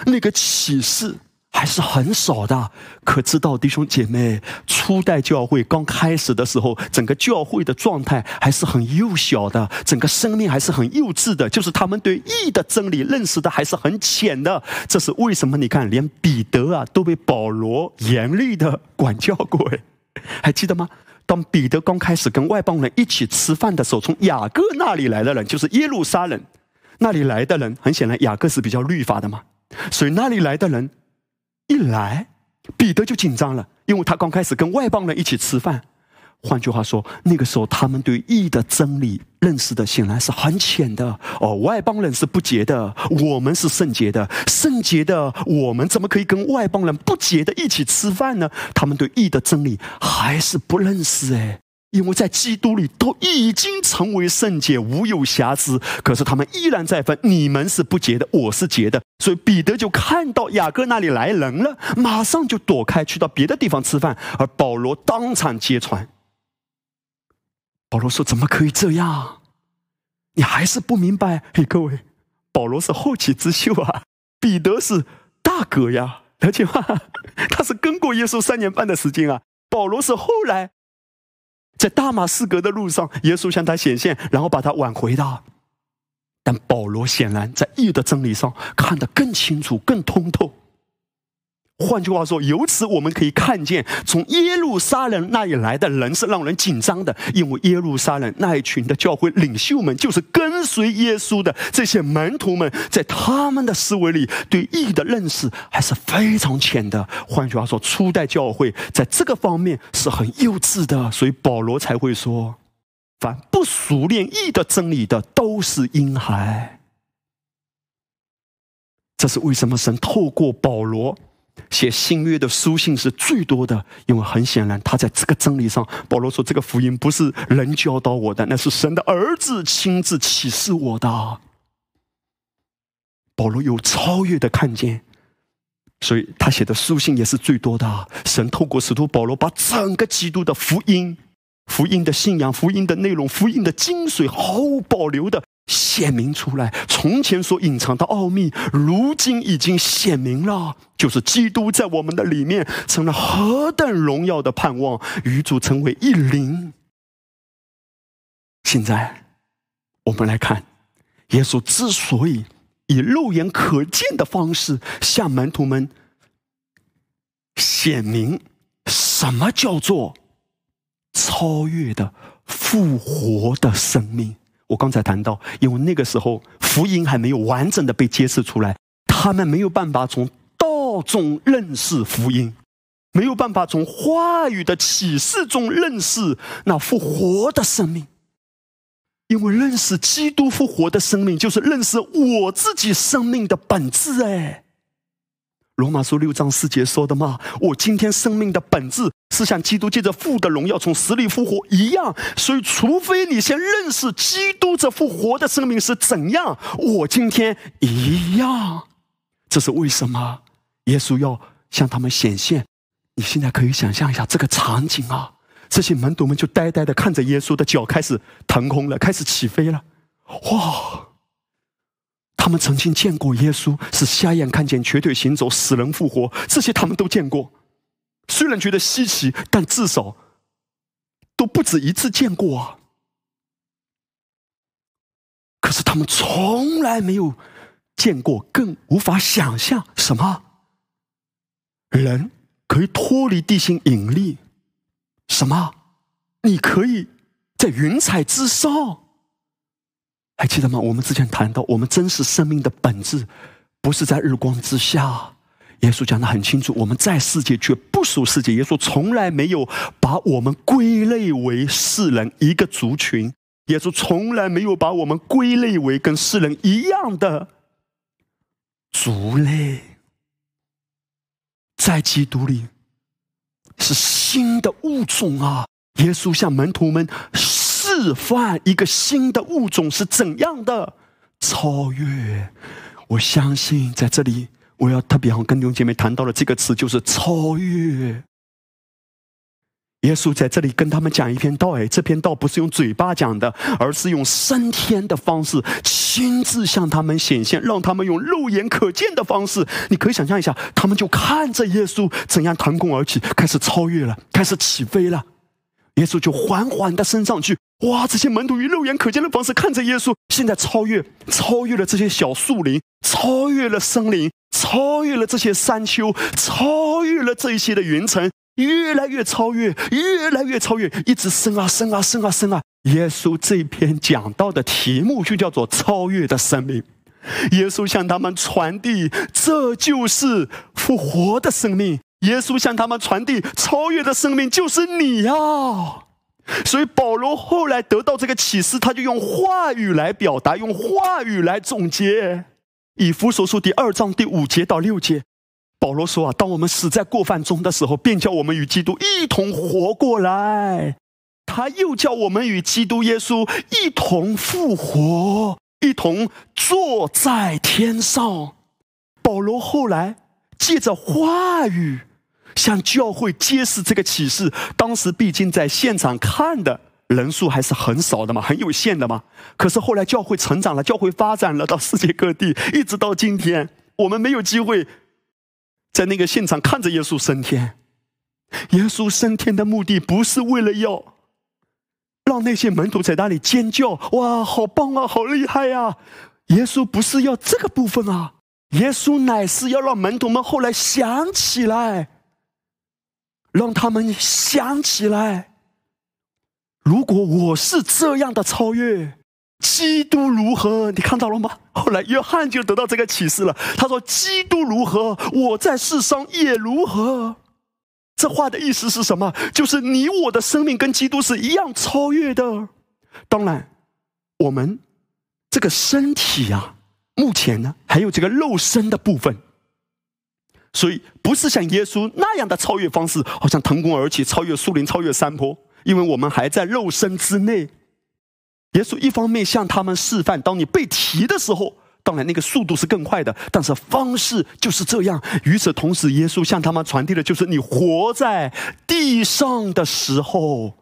那个启示。还是很少的，可知道弟兄姐妹，初代教会刚开始的时候，整个教会的状态还是很幼小的，整个生命还是很幼稚的，就是他们对义的真理认识的还是很浅的。这是为什么？你看，连彼得啊都被保罗严厉的管教过，哎，还记得吗？当彼得刚开始跟外邦人一起吃饭的时候，从雅各那里来的人，就是耶路撒冷那里来的人，很显然雅各是比较律法的嘛，所以那里来的人。一来，彼得就紧张了，因为他刚开始跟外邦人一起吃饭。换句话说，那个时候他们对义的真理认识的显然是很浅的。哦，外邦人是不洁的，我们是圣洁的，圣洁的我们怎么可以跟外邦人不洁的一起吃饭呢？他们对义的真理还是不认识哎。因为在基督里都已经成为圣洁，无有瑕疵，可是他们依然在分，你们是不洁的，我是洁的。所以彼得就看到雅各那里来人了，马上就躲开，去到别的地方吃饭。而保罗当场揭穿。保罗说：“怎么可以这样？你还是不明白？嘿，各位，保罗是后起之秀啊，彼得是大哥呀，了解吗？他是跟过耶稣三年半的时间啊，保罗是后来。”在大马士革的路上，耶稣向他显现，然后把他挽回的。但保罗显然在义的真理上看得更清楚、更通透。换句话说，由此我们可以看见，从耶路撒冷那里来的人是让人紧张的，因为耶路撒冷那一群的教会领袖们，就是跟随耶稣的这些门徒们，在他们的思维里，对义的认识还是非常浅的。换句话说，初代教会在这个方面是很幼稚的，所以保罗才会说：“凡不熟练义的真理的，都是婴孩。”这是为什么神透过保罗。写新约的书信是最多的，因为很显然，他在这个真理上，保罗说这个福音不是人教导我的，那是神的儿子亲自启示我的。保罗有超越的看见，所以他写的书信也是最多的。神透过使徒保罗，把整个基督的福音、福音的信仰、福音的内容、福音的精髓，毫无保留的显明出来。从前所隐藏的奥秘，如今已经显明了，就是基督在我们的里面成了何等荣耀的盼望，与主成为一灵。现在，我们来看，耶稣之所以以肉眼可见的方式向门徒们显明什么叫做超越的复活的生命。我刚才谈到，因为那个时候福音还没有完整的被揭示出来，他们没有办法从道中认识福音，没有办法从话语的启示中认识那复活的生命。因为认识基督复活的生命，就是认识我自己生命的本质。哎，罗马书六章四节说的嘛，我今天生命的本质是像基督借着父的荣耀从死里复活一样。所以，除非你先认识基督这复活的生命是怎样，我今天一样。这是为什么？耶稣要向他们显现。你现在可以想象一下这个场景啊。这些门徒们就呆呆的看着耶稣的脚开始腾空了，开始起飞了。哇！他们曾经见过耶稣，是瞎眼看见、瘸腿行走、死人复活，这些他们都见过。虽然觉得稀奇，但至少都不止一次见过啊。可是他们从来没有见过，更无法想象什么人可以脱离地心引力。什么？你可以在云彩之上？还记得吗？我们之前谈到，我们真实生命的本质不是在日光之下。耶稣讲的很清楚，我们在世界却不属世界。耶稣从来没有把我们归类为世人一个族群。耶稣从来没有把我们归类为跟世人一样的族类。在基督里。是新的物种啊！耶稣向门徒们示范一个新的物种是怎样的超越。我相信在这里，我要特别好跟弟兄姐妹谈到的这个词就是超越。耶稣在这里跟他们讲一篇道，哎，这篇道不是用嘴巴讲的，而是用升天的方式亲自向他们显现，让他们用肉眼可见的方式。你可以想象一下，他们就看着耶稣怎样腾空而起，开始超越了，开始起飞了。耶稣就缓缓的升上去，哇！这些门徒用肉眼可见的方式看着耶稣，现在超越，超越了这些小树林，超越了森林，超越了这些山丘，超越了这一些的云层。越来越超越，越来越超越，一直升啊升啊升啊升啊！耶稣这篇讲到的题目就叫做“超越的生命”。耶稣向他们传递，这就是复活的生命。耶稣向他们传递，超越的生命就是你呀！所以保罗后来得到这个启示，他就用话语来表达，用话语来总结。以弗所书第二章第五节到六节。保罗说：“啊，当我们死在过犯中的时候，便叫我们与基督一同活过来；他又叫我们与基督耶稣一同复活，一同坐在天上。”保罗后来借着话语向教会揭示这个启示。当时毕竟在现场看的人数还是很少的嘛，很有限的嘛。可是后来教会成长了，教会发展了到世界各地，一直到今天，我们没有机会。在那个现场看着耶稣升天，耶稣升天的目的不是为了要让那些门徒在那里尖叫，哇，好棒啊，好厉害呀！耶稣不是要这个部分啊，耶稣乃是要让门徒们后来想起来，让他们想起来，如果我是这样的超越。基督如何？你看到了吗？后来约翰就得到这个启示了。他说：“基督如何，我在世上也如何。”这话的意思是什么？就是你我的生命跟基督是一样超越的。当然，我们这个身体呀，目前呢还有这个肉身的部分，所以不是像耶稣那样的超越方式，好像腾空而起，超越树林，超越山坡。因为我们还在肉身之内。耶稣一方面向他们示范，当你被提的时候，当然，那个速度是更快的，但是方式就是这样。与此同时，耶稣向他们传递的就是：你活在地上的时候，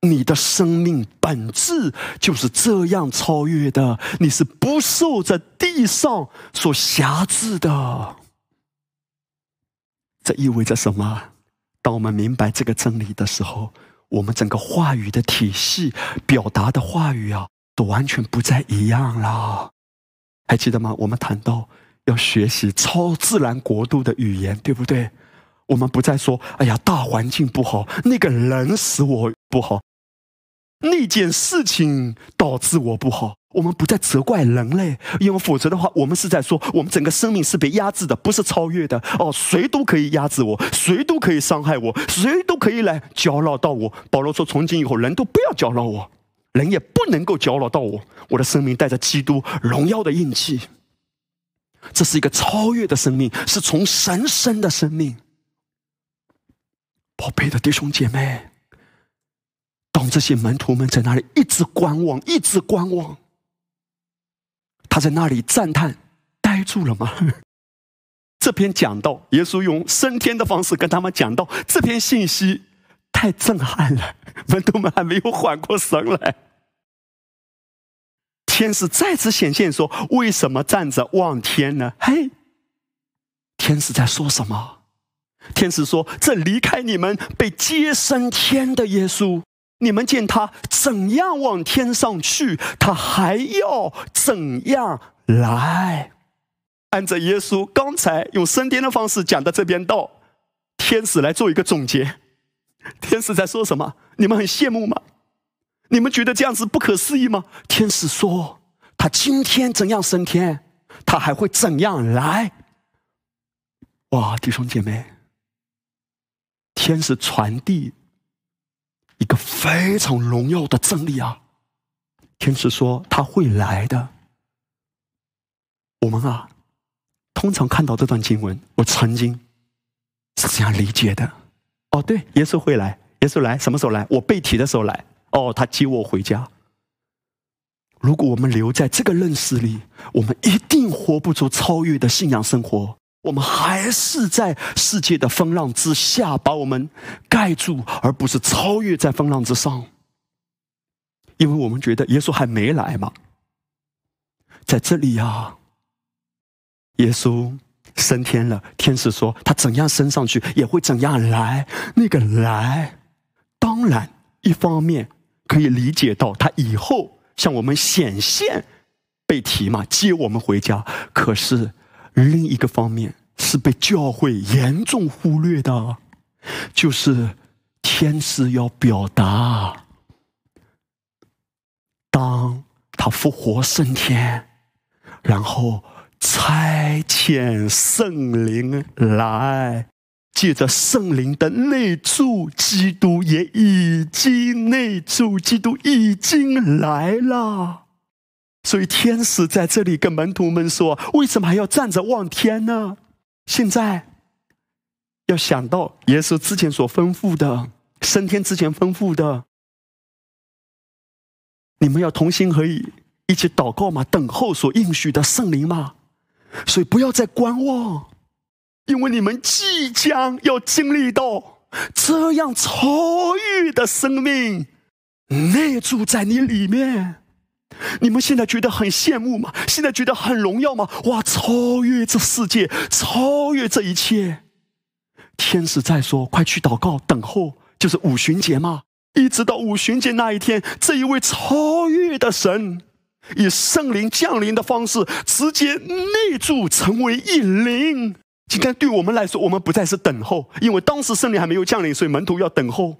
你的生命本质就是这样超越的。你是不受在地上所辖制的。这意味着什么？当我们明白这个真理的时候，我们整个话语的体系、表达的话语啊，都完全不再一样了。还记得吗？我们谈到要学习超自然国度的语言，对不对？我们不再说“哎呀，大环境不好，那个人使我不好，那件事情导致我不好”。我们不再责怪人类，因为否则的话，我们是在说我们整个生命是被压制的，不是超越的。哦，谁都可以压制我，谁都可以伤害我，谁都可以来搅扰到我。保罗说：“从今以后，人都不要搅扰我，人也不能够搅扰到我。我的生命带着基督荣耀的印记，这是一个超越的生命，是从神生的生命。”宝贝的弟兄姐妹，当这些门徒们在那里一直观望，一直观望。他在那里赞叹，呆住了吗？这篇讲到，耶稣用升天的方式跟他们讲道，这篇信息太震撼了，门徒们还没有缓过神来。天使再次显现说：“为什么站着望天呢？”嘿，天使在说什么？天使说：“这离开你们被接升天的耶稣。”你们见他怎样往天上去，他还要怎样来？按照耶稣刚才用升天的方式讲的这边道，天使来做一个总结。天使在说什么？你们很羡慕吗？你们觉得这样子不可思议吗？天使说：“他今天怎样升天，他还会怎样来？”哇，弟兄姐妹，天使传递。一个非常荣耀的真理啊！天使说他会来的。我们啊，通常看到这段经文，我曾经是这样理解的：哦，对，耶稣会来，耶稣来什么时候来？我被提的时候来。哦，他接我回家。如果我们留在这个认识里，我们一定活不出超越的信仰生活。我们还是在世界的风浪之下把我们盖住，而不是超越在风浪之上。因为我们觉得耶稣还没来嘛，在这里呀，耶稣升天了，天使说他怎样升上去，也会怎样来。那个来，当然一方面可以理解到他以后向我们显现，被提嘛，接我们回家。可是。另一个方面是被教会严重忽略的，就是天使要表达，当他复活升天，然后差遣圣灵来，借着圣灵的内住，基督也已经内住，基督已经来了。所以天使在这里跟门徒们说：“为什么还要站着望天呢？现在要想到耶稣之前所吩咐的，升天之前吩咐的，你们要同心合意，一起祷告嘛，等候所应许的圣灵嘛。所以不要再观望，因为你们即将要经历到这样超越的生命内住在你里面。”你们现在觉得很羡慕吗？现在觉得很荣耀吗？哇，超越这世界，超越这一切。天使在说：“快去祷告，等候，就是五旬节嘛。一直到五旬节那一天，这一位超越的神，以圣灵降临的方式，直接内住，成为一灵。今天对我们来说，我们不再是等候，因为当时圣灵还没有降临，所以门徒要等候。”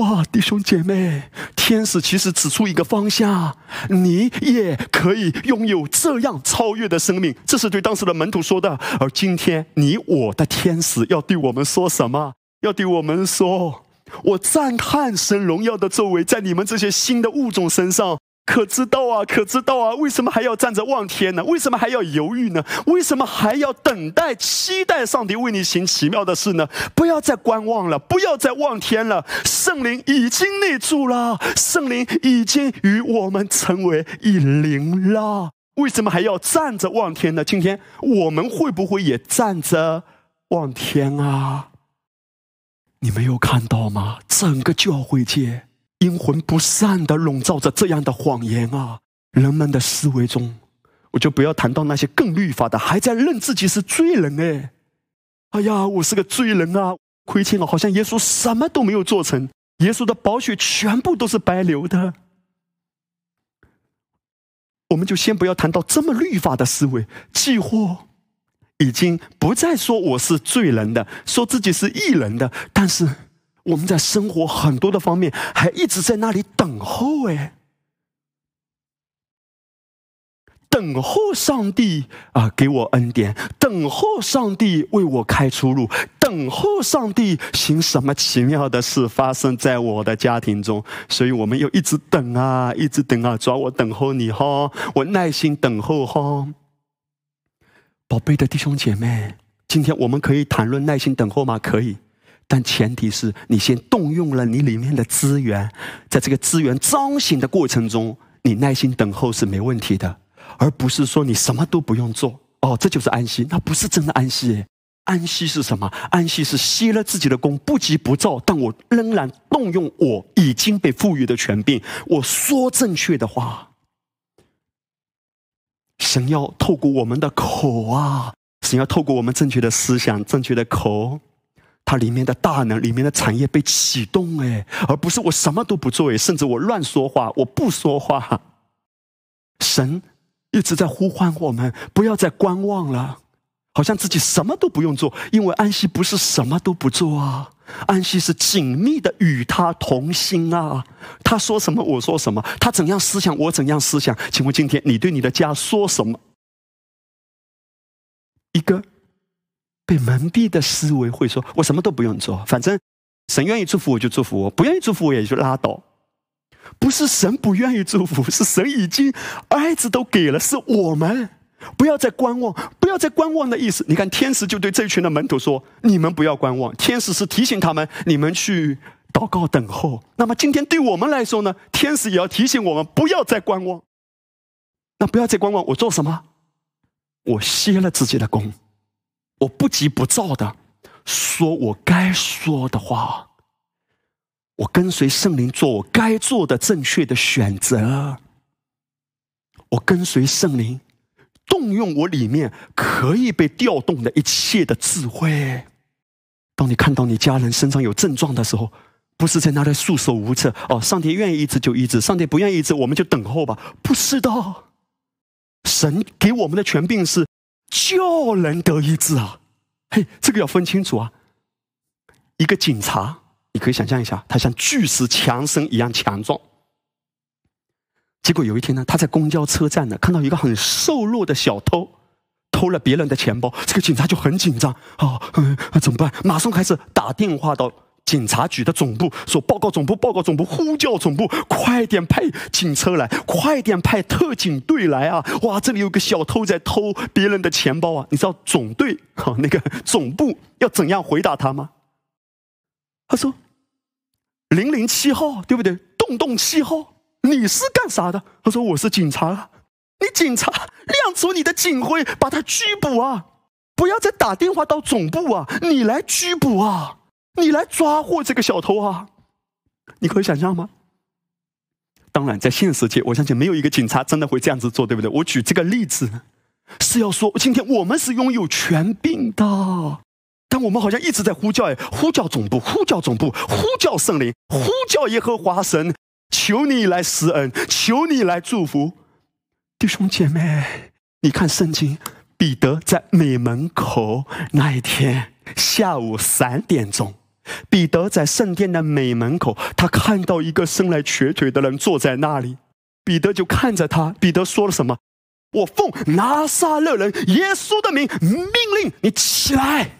哇，弟兄姐妹，天使其实指出一个方向，你也可以拥有这样超越的生命。这是对当时的门徒说的。而今天，你我的天使要对我们说什么？要对我们说：“我赞叹神荣耀的作为在你们这些新的物种身上。”可知道啊，可知道啊？为什么还要站着望天呢？为什么还要犹豫呢？为什么还要等待、期待上帝为你行奇妙的事呢？不要再观望了，不要再望天了。圣灵已经内住了，圣灵已经与我们成为一灵了。为什么还要站着望天呢？今天我们会不会也站着望天啊？你没有看到吗？整个教会界阴魂不散的笼罩着这样的谎言啊！人们的思维中，我就不要谈到那些更律法的，还在认自己是罪人哎！哎呀，我是个罪人啊！亏欠了，好像耶稣什么都没有做成，耶稣的宝血全部都是白流的。我们就先不要谈到这么律法的思维，几乎已经不再说我是罪人的，说自己是义人的，但是我们在生活很多的方面还一直在那里等候哎。等候上帝啊，给我恩典；等候上帝为我开出路；等候上帝行什么奇妙的事发生在我的家庭中。所以，我们又一直等啊，一直等啊，主要我等候你哈，我耐心等候哈。宝贝的弟兄姐妹，今天我们可以谈论耐心等候吗？可以，但前提是你先动用了你里面的资源，在这个资源彰显的过程中，你耐心等候是没问题的。而不是说你什么都不用做哦，这就是安息，那不是真的安息。安息是什么？安息是歇了自己的功，不急不躁，但我仍然动用我已经被赋予的权柄，我说正确的话。神要透过我们的口啊，神要透过我们正确的思想、正确的口，它里面的大能、里面的产业被启动哎，而不是我什么都不做哎，甚至我乱说话，我不说话，神。一直在呼唤我们，不要再观望了，好像自己什么都不用做，因为安息不是什么都不做啊，安息是紧密的与他同心啊。他说什么，我说什么；他怎样思想，我怎样思想。请问今天你对你的家说什么？一个被蒙蔽的思维会说：“我什么都不用做，反正神愿意祝福我就祝福我，不愿意祝福我也就拉倒。”不是神不愿意祝福，是神已经儿子都给了，是我们不要再观望，不要再观望的意思。你看，天使就对这群的门徒说：“你们不要观望。”天使是提醒他们：“你们去祷告等候。”那么今天对我们来说呢？天使也要提醒我们不要再观望。那不要再观望，我做什么？我歇了自己的功，我不急不躁的说我该说的话。我跟随圣灵做我该做的正确的选择。我跟随圣灵，动用我里面可以被调动的一切的智慧。当你看到你家人身上有症状的时候，不是在那里束手无策哦。上帝愿意医治就医治，上帝不愿意医治，我们就等候吧。不是的，神给我们的权柄是叫能得医治啊。嘿，这个要分清楚啊。一个警察。你可以想象一下，他像巨石强森一样强壮。结果有一天呢，他在公交车站呢看到一个很瘦弱的小偷偷了别人的钱包，这个警察就很紧张啊，那怎么办？马上开始打电话到警察局的总部，说报告总部，报告总部，呼叫总部，快点派警车来，快点派特警队来啊！哇，这里有个小偷在偷别人的钱包啊！你知道总队哈那个总部要怎样回答他吗？他说：“零零七号，对不对？洞洞七号，你是干啥的？”他说：“我是警察啊，你警察亮出你的警徽，把他拘捕啊！不要再打电话到总部啊，你来拘捕啊，你来抓获这个小偷啊！你可以想象吗？当然，在现实界，我相信没有一个警察真的会这样子做，对不对？我举这个例子，是要说，今天我们是拥有权柄的。”但我们好像一直在呼叫，哎，呼叫总部，呼叫总部，呼叫圣灵，呼叫耶和华神，求你来施恩，求你来祝福，弟兄姐妹，你看圣经，彼得在美门口那一天下午三点钟，彼得在圣殿的美门口，他看到一个生来瘸腿的人坐在那里，彼得就看着他，彼得说了什么？我奉拿撒勒人耶稣的名命令你起来。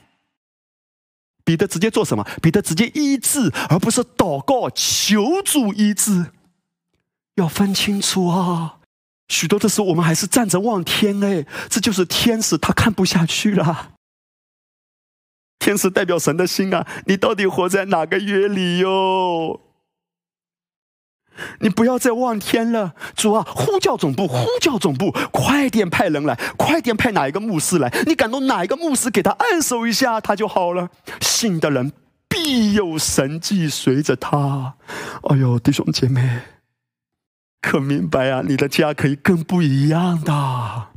彼得直接做什么？彼得直接医治，而不是祷告求主医治。要分清楚啊！许多的时候，我们还是站着望天。哎，这就是天使，他看不下去了。天使代表神的心啊！你到底活在哪个约里哟？你不要再望天了，主啊，呼叫总部，呼叫总部，快点派人来，快点派哪一个牧师来？你感动哪一个牧师给他按手一下，他就好了。信的人必有神迹随着他。哎呦，弟兄姐妹，可明白啊？你的家可以更不一样的。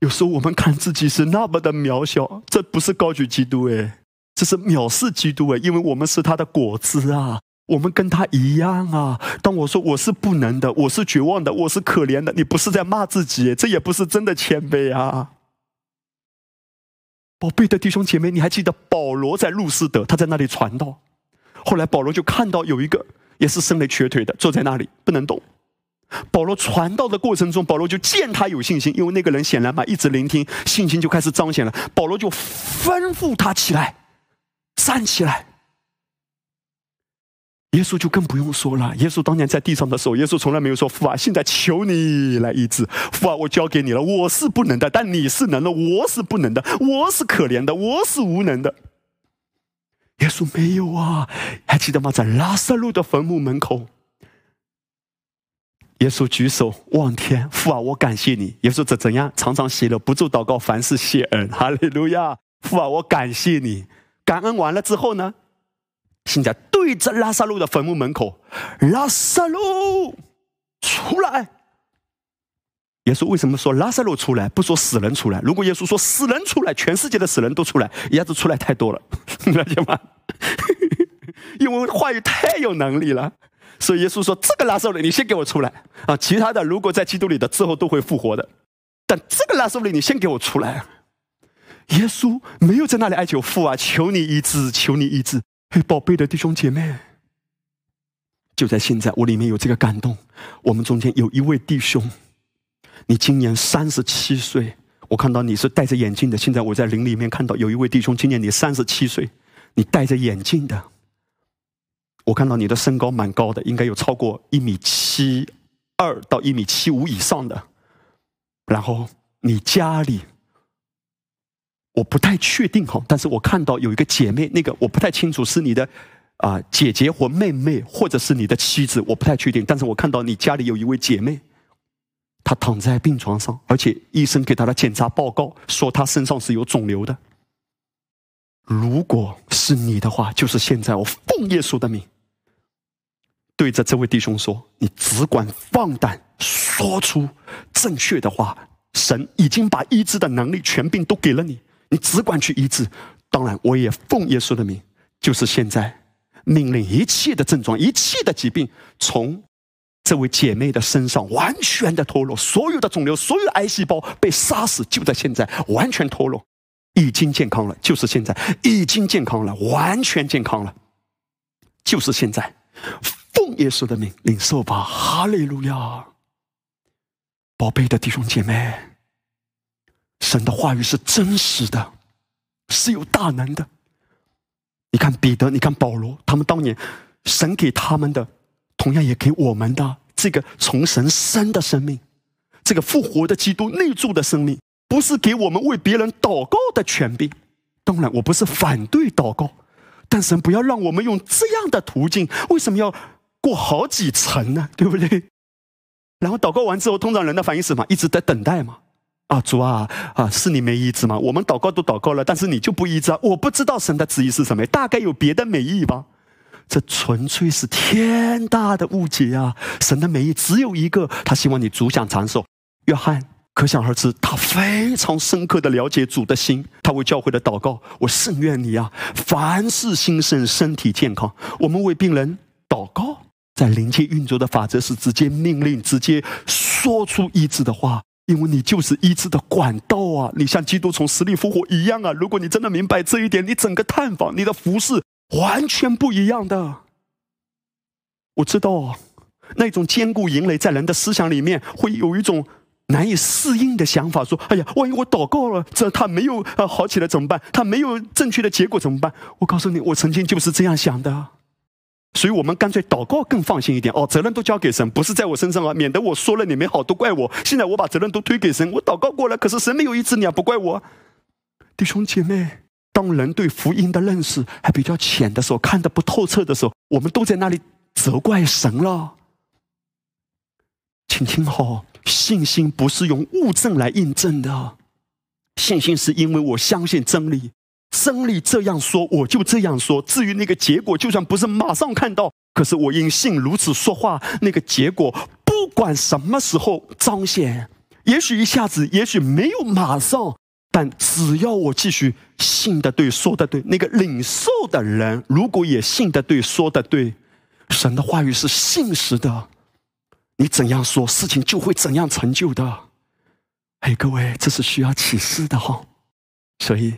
有时候我们看自己是那么的渺小，这不是高举基督诶，这是藐视基督诶，因为我们是他的果子啊。我们跟他一样啊！当我说我是不能的，我是绝望的，我是可怜的，你不是在骂自己，这也不是真的谦卑啊！宝贝的弟兄姐妹，你还记得保罗在路斯德，他在那里传道，后来保罗就看到有一个也是生了瘸腿的，坐在那里不能动。保罗传道的过程中，保罗就见他有信心，因为那个人显然嘛一直聆听，信心就开始彰显了。保罗就吩咐他起来，站起来。耶稣就更不用说了。耶稣当年在地上的时候，耶稣从来没有说：“父啊，现在求你来医治。父啊，我交给你了，我是不能的，但你是能的，我是不能的，我是可怜的，我是无能的。”耶稣没有啊，还记得吗？在拉萨路的坟墓门口，耶稣举手望天：“父啊，我感谢你。”耶稣怎怎样？常常喜乐，不住祷告，凡事谢恩。哈利路亚！父啊，我感谢你。感恩完了之后呢？现在对着拉萨路的坟墓门口，拉萨路出来。耶稣为什么说拉萨路出来，不说死人出来？如果耶稣说死人出来，全世界的死人都出来，一下子出来太多了，了解吗？因为话语太有能力了，所以耶稣说：“这个拉萨路，你先给我出来啊！其他的如果在基督里的，之后都会复活的。但这个拉萨路，你先给我出来。”耶稣没有在那里哀求父啊，求你医治，求你医治。嘿宝贝的弟兄姐妹，就在现在，我里面有这个感动。我们中间有一位弟兄，你今年三十七岁，我看到你是戴着眼镜的。现在我在林里面看到有一位弟兄，今年你三十七岁，你戴着眼镜的。我看到你的身高蛮高的，应该有超过一米七二到一米七五以上的。然后你家里。我不太确定哈，但是我看到有一个姐妹，那个我不太清楚是你的啊姐姐或妹妹，或者是你的妻子，我不太确定。但是我看到你家里有一位姐妹，她躺在病床上，而且医生给她的检查报告说她身上是有肿瘤的。如果是你的话，就是现在，我奉耶稣的名，对着这位弟兄说：你只管放胆说出正确的话，神已经把医治的能力、全病都给了你。你只管去医治，当然我也奉耶稣的名，就是现在命令一切的症状、一切的疾病从这位姐妹的身上完全的脱落，所有的肿瘤、所有癌细胞被杀死，就在现在完全脱落，已经健康了，就是现在已经健康了，完全健康了，就是现在，奉耶稣的名领受吧，哈利路亚，宝贝的弟兄姐妹。神的话语是真实的，是有大能的。你看彼得，你看保罗，他们当年神给他们的，同样也给我们的这个从神生的生命，这个复活的基督内住的生命，不是给我们为别人祷告的权柄。当然，我不是反对祷告，但神不要让我们用这样的途径。为什么要过好几层呢？对不对？然后祷告完之后，通常人的反应是什么？一直在等待嘛。啊，主啊，啊，是你没医治吗？我们祷告都祷告了，但是你就不医治啊！我不知道神的旨意是什么，大概有别的美意吧？这纯粹是天大的误解啊！神的美意只有一个，他希望你主享长寿。约翰可想而知，他非常深刻的了解主的心，他为教会的祷告，我甚愿你啊，凡事兴盛，身体健康。我们为病人祷告，在灵界运作的法则是直接命令，直接说出医治的话。因为你就是医治的管道啊！你像基督从死里复活一样啊！如果你真的明白这一点，你整个探访、你的服饰完全不一样的。我知道，那种坚固营垒在人的思想里面会有一种难以适应的想法，说：“哎呀，万一我祷告了，这他没有呃好起来怎么办？他没有正确的结果怎么办？”我告诉你，我曾经就是这样想的。所以我们干脆祷告更放心一点哦，责任都交给神，不是在我身上啊，免得我说了你没好都怪我。现在我把责任都推给神，我祷告过了，可是神没有医治你啊，不怪我。弟兄姐妹，当人对福音的认识还比较浅的时候，看得不透彻的时候，我们都在那里责怪神了。请听好，信心不是用物证来印证的，信心是因为我相信真理，真理这样说，我就这样说。至于那个结果，就算不是马上看到，可是我因信如此说话，那个结果不管什么时候彰显，也许一下子，也许没有马上。但只要我继续信的对，说的对，那个领受的人如果也信的对，说的对，神的话语是信实的，你怎样说，事情就会怎样成就的。嘿，各位，这是需要启示的哈，所以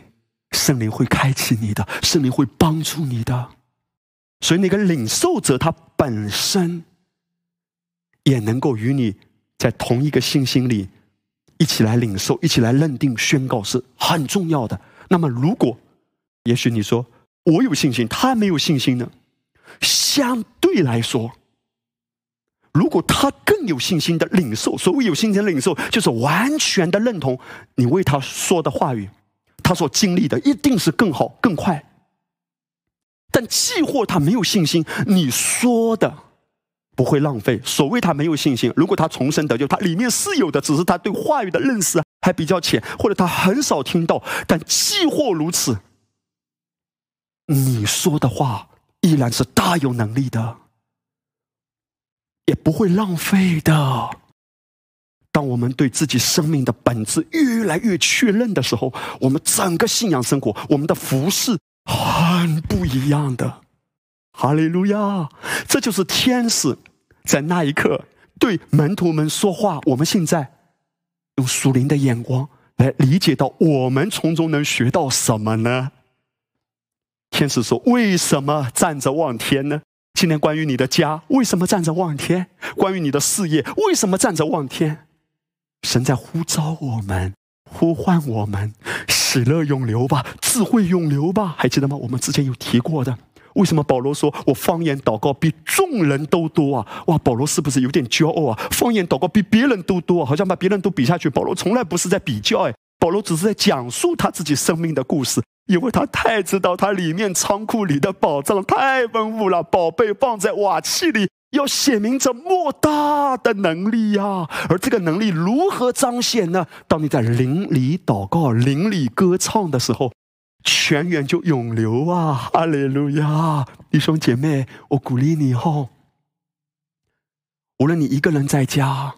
圣灵会开启你的，圣灵会帮助你的，所以那个领受者他本身也能够与你在同一个信心里。一起来领受，一起来认定、宣告是很重要的。那么，如果也许你说我有信心，他没有信心呢？相对来说，如果他更有信心的领受，所谓有信心的领受，就是完全的认同你为他说的话语，他所经历的一定是更好、更快。但既或他没有信心，你说的。不会浪费。所谓他没有信心，如果他重生得救，他里面是有的，只是他对话语的认识还比较浅，或者他很少听到。但既或如此，你说的话依然是大有能力的，也不会浪费的。当我们对自己生命的本质越来越确认的时候，我们整个信仰生活，我们的服饰很不一样的。哈利路亚！这就是天使在那一刻对门徒们说话。我们现在用属灵的眼光来理解到，我们从中能学到什么呢？天使说：“为什么站着望天呢？今天关于你的家，为什么站着望天？关于你的事业，为什么站着望天？神在呼召我们，呼唤我们，喜乐永留吧，智慧永留吧。还记得吗？我们之前有提过的。”为什么保罗说我方言祷告比众人都多啊？哇，保罗是不是有点骄傲啊？方言祷告比别人都多，好像把别人都比下去。保罗从来不是在比较，哎，保罗只是在讲述他自己生命的故事，因为他太知道他里面仓库里的宝藏太丰富了，宝贝放在瓦器里，要显明着莫大的能力呀。而这个能力如何彰显呢？当你在邻里祷告、邻里歌唱的时候。泉源就涌流啊！阿利路亚，弟兄姐妹，我鼓励你哦。无论你一个人在家，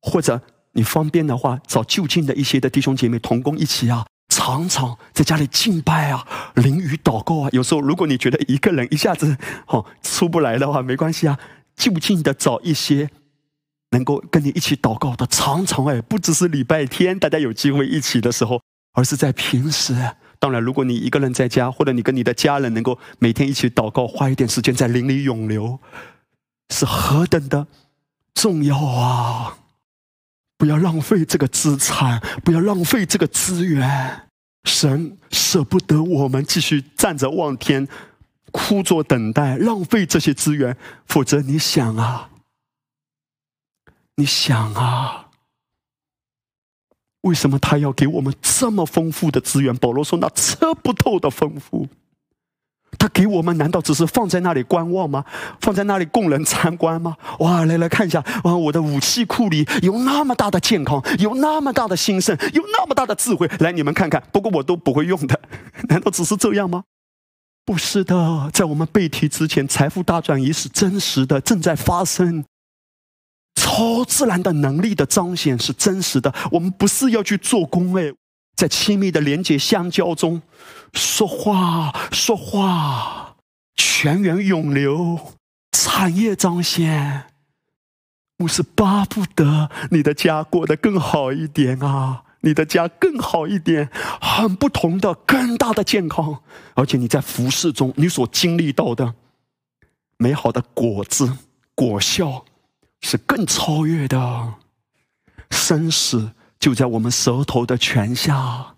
或者你方便的话，找就近的一些的弟兄姐妹同工一起啊，常常在家里敬拜啊，淋雨祷告啊。有时候如果你觉得一个人一下子哦出不来的话，没关系啊，就近的找一些能够跟你一起祷告的，常常哎，不只是礼拜天大家有机会一起的时候，而是在平时。当然，如果你一个人在家，或者你跟你的家人能够每天一起祷告，花一点时间在灵里涌流，是何等的重要啊！不要浪费这个资产，不要浪费这个资源。神舍不得我们继续站着望天，枯坐等待，浪费这些资源。否则，你想啊，你想啊。为什么他要给我们这么丰富的资源？保罗说：“那测不透的丰富，他给我们难道只是放在那里观望吗？放在那里供人参观吗？哇，来来看一下，哇，我的武器库里有那么大的健康，有那么大的兴盛，有那么大的智慧，来你们看看。不过我都不会用的，难道只是这样吗？不是的，在我们背题之前，财富大转移是真实的，正在发生。”超自然的能力的彰显是真实的。我们不是要去做工哎，在亲密的连接相交中说话说话，泉源涌流，产业彰显。我是巴不得你的家过得更好一点啊，你的家更好一点，很不同的更大的健康，而且你在服饰中你所经历到的美好的果子果效。是更超越的，生死就在我们舌头的泉下。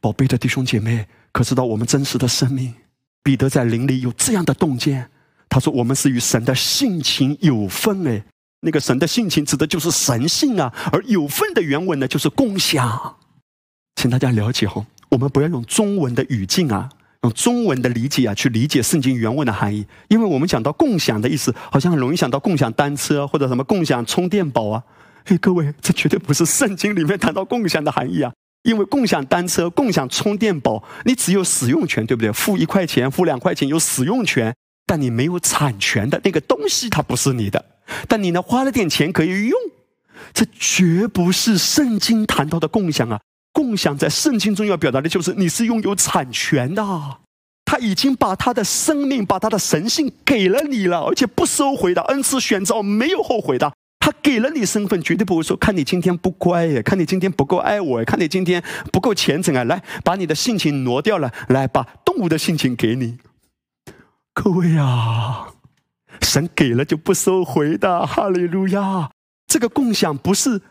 宝贝的弟兄姐妹，可知道我们真实的生命？彼得在灵里有这样的洞见，他说：“我们是与神的性情有份。”哎，那个神的性情指的就是神性啊，而有份的原文呢，就是共享。请大家了解哈，我们不要用中文的语境啊，用中文的理解啊，去理解圣经原文的含义。因为我们讲到共享的意思，好像很容易想到共享单车或者什么共享充电宝啊。嘿，各位，这绝对不是圣经里面谈到共享的含义啊！因为共享单车、共享充电宝，你只有使用权，对不对？付一块钱、付两块钱有使用权，但你没有产权的那个东西，它不是你的。但你呢，花了点钱可以用，这绝不是圣经谈到的共享啊！共享在圣经中要表达的就是你是拥有产权的，他已经把他的生命、把他的神性给了你了，而且不收回的恩赐选择没有后悔的。他给了你身份，绝对不会说看你今天不乖耶，看你今天不够爱我，看你今天不够虔诚啊，来把你的性情挪掉了，来把动物的性情给你。各位啊，神给了就不收回的，哈利路亚！这个共享不是。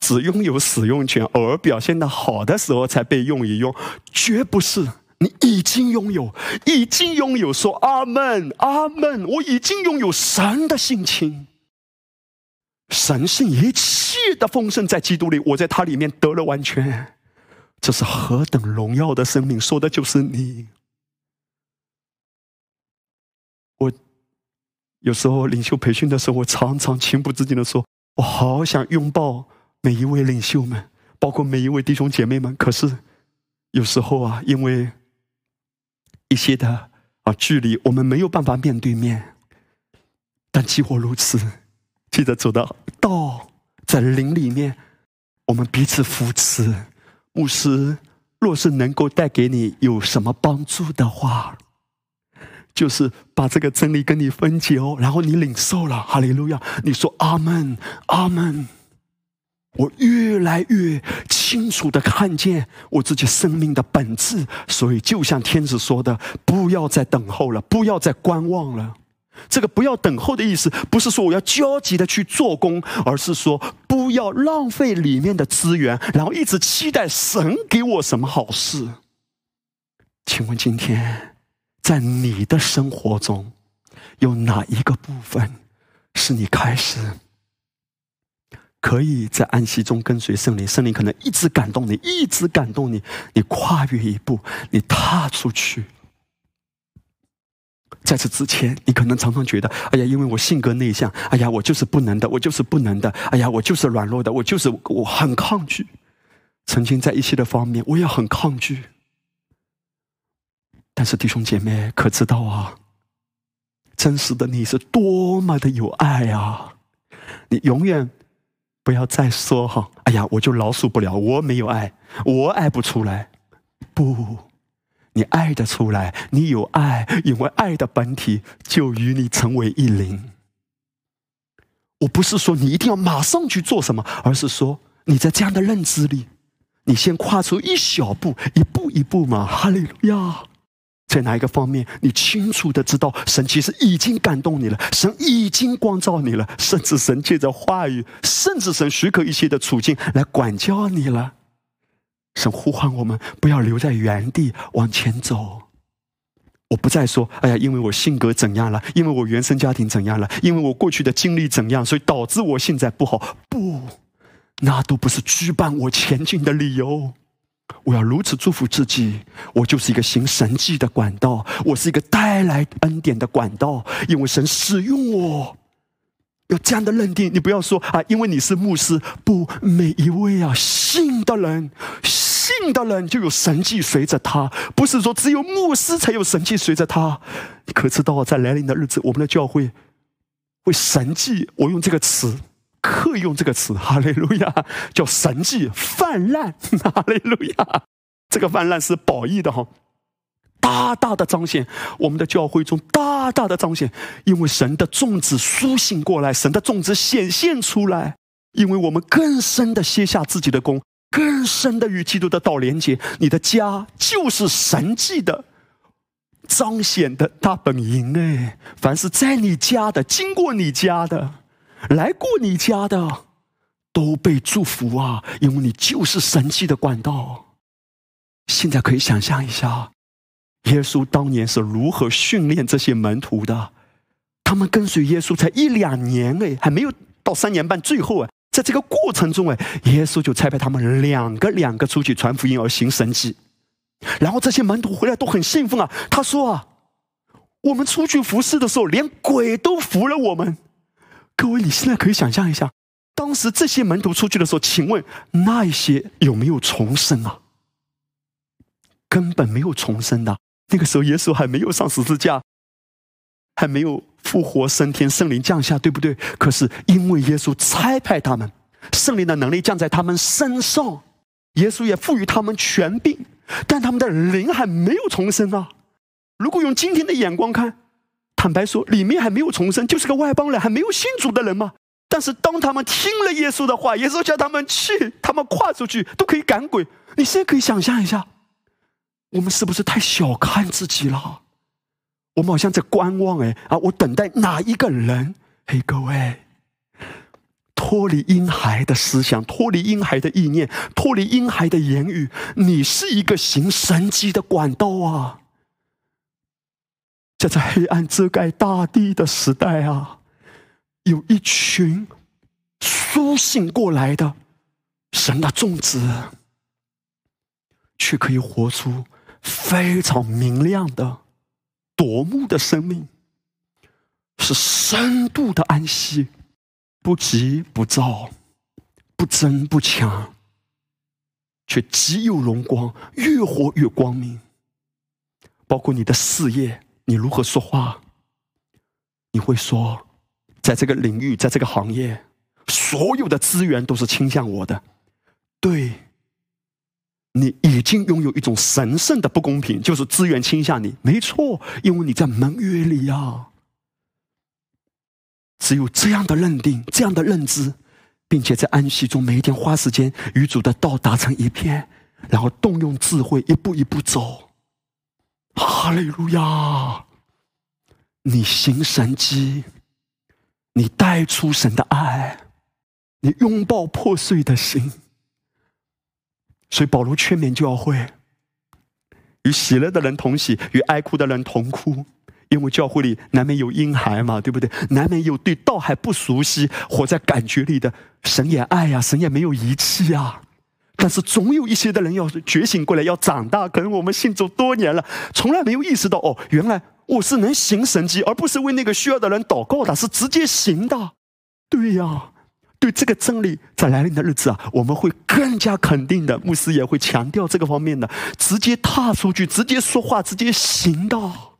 只拥有使用权，偶尔表现的好的时候才被用一用，绝不是你已经拥有，已经拥有。说阿门，阿门。我已经拥有神的性情，神性一切的丰盛在基督里，我在他里面得了完全。这是何等荣耀的生命，说的就是你。我有时候领袖培训的时候，我常常情不自禁的说，我好想拥抱。每一位领袖们，包括每一位弟兄姐妹们，可是有时候啊，因为一些的啊距离，我们没有办法面对面。但既或如此，记得走到道在林里面，我们彼此扶持。牧师若是能够带给你有什么帮助的话，就是把这个真理跟你分解哦，然后你领受了，哈利路亚！你说阿门，阿门。我越来越清楚的看见我自己生命的本质，所以就像天使说的：“不要再等候了，不要再观望了。”这个“不要等候”的意思，不是说我要焦急的去做工，而是说不要浪费里面的资源，然后一直期待神给我什么好事。请问今天在你的生活中，有哪一个部分是你开始？可以在安息中跟随圣灵，圣灵可能一直感动你，一直感动你，你跨越一步，你踏出去。在此之前，你可能常常觉得，哎呀，因为我性格内向，哎呀，我就是不能的，我就是不能的，哎呀，我就是软弱的，我就是我很抗拒。曾经在一些的方面，我也很抗拒。但是弟兄姐妹，可知道啊？真实的你是多么的有爱啊！你永远。不要再说哈！哎呀，我就饶恕不了，我没有爱，我爱不出来。不，你爱得出来，你有爱，因为爱的本体就与你成为一灵。我不是说你一定要马上去做什么，而是说你在这样的认知里，你先跨出一小步，一步一步嘛。哈利路亚。在哪一个方面，你清楚的知道，神其实已经感动你了，神已经光照你了，甚至神借着话语，甚至神许可一些的处境来管教你了。神呼唤我们不要留在原地，往前走。我不再说，哎呀，因为我性格怎样了，因为我原生家庭怎样了，因为我过去的经历怎样，所以导致我现在不好。不，那都不是羁绊我前进的理由。我要如此祝福自己，我就是一个行神迹的管道，我是一个带来恩典的管道，因为神使用我，有这样的认定。你不要说啊，因为你是牧师，不，每一位啊信的人，信的人就有神迹随着他，不是说只有牧师才有神迹随着他。你可知道，在来临的日子，我们的教会会神迹？我用这个词。刻意用这个词，哈利路亚，叫神迹泛滥，哈利路亚。这个泛滥是褒义的哈，大大的彰显我们的教会中大大的彰显，因为神的种子苏醒过来，神的种子显现出来，因为我们更深的卸下自己的功，更深的与基督的道连接。你的家就是神迹的彰显的大本营哎，凡是在你家的，经过你家的。来过你家的都被祝福啊，因为你就是神迹的管道。现在可以想象一下，耶稣当年是如何训练这些门徒的？他们跟随耶稣才一两年哎，还没有到三年半。最后啊，在这个过程中哎，耶稣就差派他们两个两个出去传福音而行神迹。然后这些门徒回来都很兴奋啊，他说啊，我们出去服侍的时候，连鬼都服了我们。各位，你现在可以想象一下，当时这些门徒出去的时候，请问那些有没有重生啊？根本没有重生的。那个时候，耶稣还没有上十字架，还没有复活升天，圣灵降下，对不对？可是因为耶稣差派他们，圣灵的能力降在他们身上，耶稣也赋予他们权柄，但他们的灵还没有重生啊！如果用今天的眼光看，坦白说，里面还没有重生，就是个外邦人，还没有信主的人嘛。但是当他们听了耶稣的话，耶稣叫他们去，他们跨出去都可以赶鬼。你现在可以想象一下。我们是不是太小看自己了？我们好像在观望哎啊！我等待哪一个人？嘿，各位，脱离婴孩的思想，脱离婴孩的意念，脱离婴孩的言语，你是一个行神迹的管道啊！在这黑暗遮盖大地的时代啊，有一群苏醒过来的神的种子，却可以活出。非常明亮的、夺目的生命，是深度的安息，不急不躁，不争不抢，却极有荣光，越活越光明。包括你的事业，你如何说话？你会说，在这个领域，在这个行业，所有的资源都是倾向我的，对。你已经拥有一种神圣的不公平，就是资源倾向你，没错，因为你在盟约里呀。只有这样的认定，这样的认知，并且在安息中每一天花时间与主的道达成一片，然后动用智慧一步一步走。哈利路亚！你行神迹，你带出神的爱，你拥抱破碎的心。所以保罗劝勉教会，与喜乐的人同喜，与哀哭的人同哭，因为教会里难免有婴孩嘛，对不对？难免有对道还不熟悉、活在感觉里的。神也爱呀，神也没有遗弃啊。但是总有一些的人要觉醒过来，要长大。可能我们信主多年了，从来没有意识到哦，原来我是能行神迹，而不是为那个需要的人祷告的，是直接行的。对呀。对这个真理，在来临的日子啊，我们会更加肯定的。牧师也会强调这个方面的，直接踏出去，直接说话，直接行道。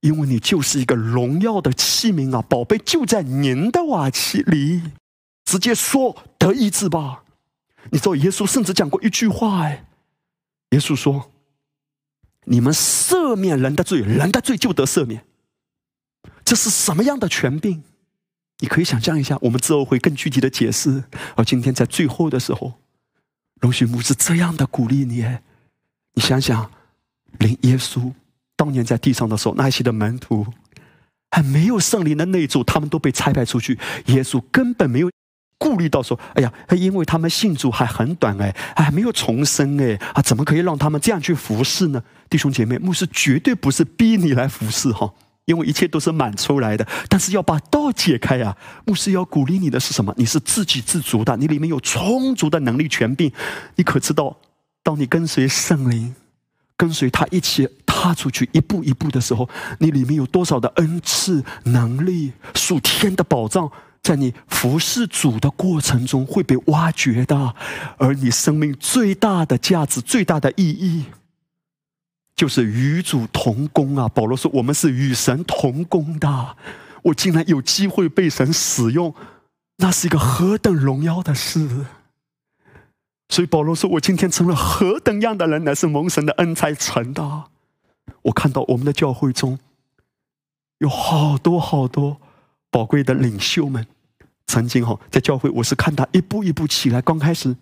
因为你就是一个荣耀的器皿啊，宝贝就在您的瓦器里，直接说得意志吧。你知道耶稣甚至讲过一句话哎，耶稣说：“你们赦免人的罪，人的罪就得赦免。”这是什么样的权柄？你可以想象一下，我们之后会更具体的解释。而今天在最后的时候，容许牧师这样的鼓励你：，你想想，连耶稣当年在地上的时候，那些的门徒还没有圣灵的内助，他们都被差派出去，耶稣根本没有顾虑到说：，哎呀，因为他们信主还很短，哎，还没有重生，哎，啊，怎么可以让他们这样去服侍呢？弟兄姐妹，牧师绝对不是逼你来服侍，哈。因为一切都是满出来的，但是要把道解开呀！牧师要鼓励你的是什么？你是自给自足的，你里面有充足的能力、权柄。你可知道，当你跟随圣灵，跟随他一起踏出去，一步一步的时候，你里面有多少的恩赐、能力、属天的宝藏，在你服侍主的过程中会被挖掘的，而你生命最大的价值、最大的意义。就是与主同工啊！保罗说：“我们是与神同工的。”我竟然有机会被神使用，那是一个何等荣耀的事！所以保罗说：“我今天成了何等样的人，乃是蒙神的恩才成的。”我看到我们的教会中有好多好多宝贵的领袖们，曾经哈在教会，我是看他一步一步起来。刚开始，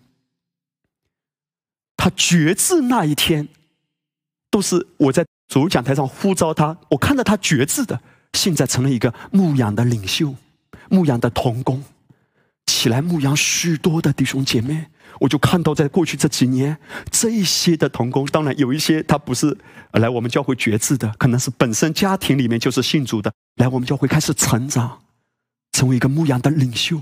他决志那一天。都是我在主讲台上呼召他，我看到他觉志的，现在成了一个牧养的领袖，牧养的童工，起来牧养许多的弟兄姐妹。我就看到，在过去这几年，这一些的童工，当然有一些他不是来我们教会觉志的，可能是本身家庭里面就是信主的，来我们教会开始成长，成为一个牧养的领袖。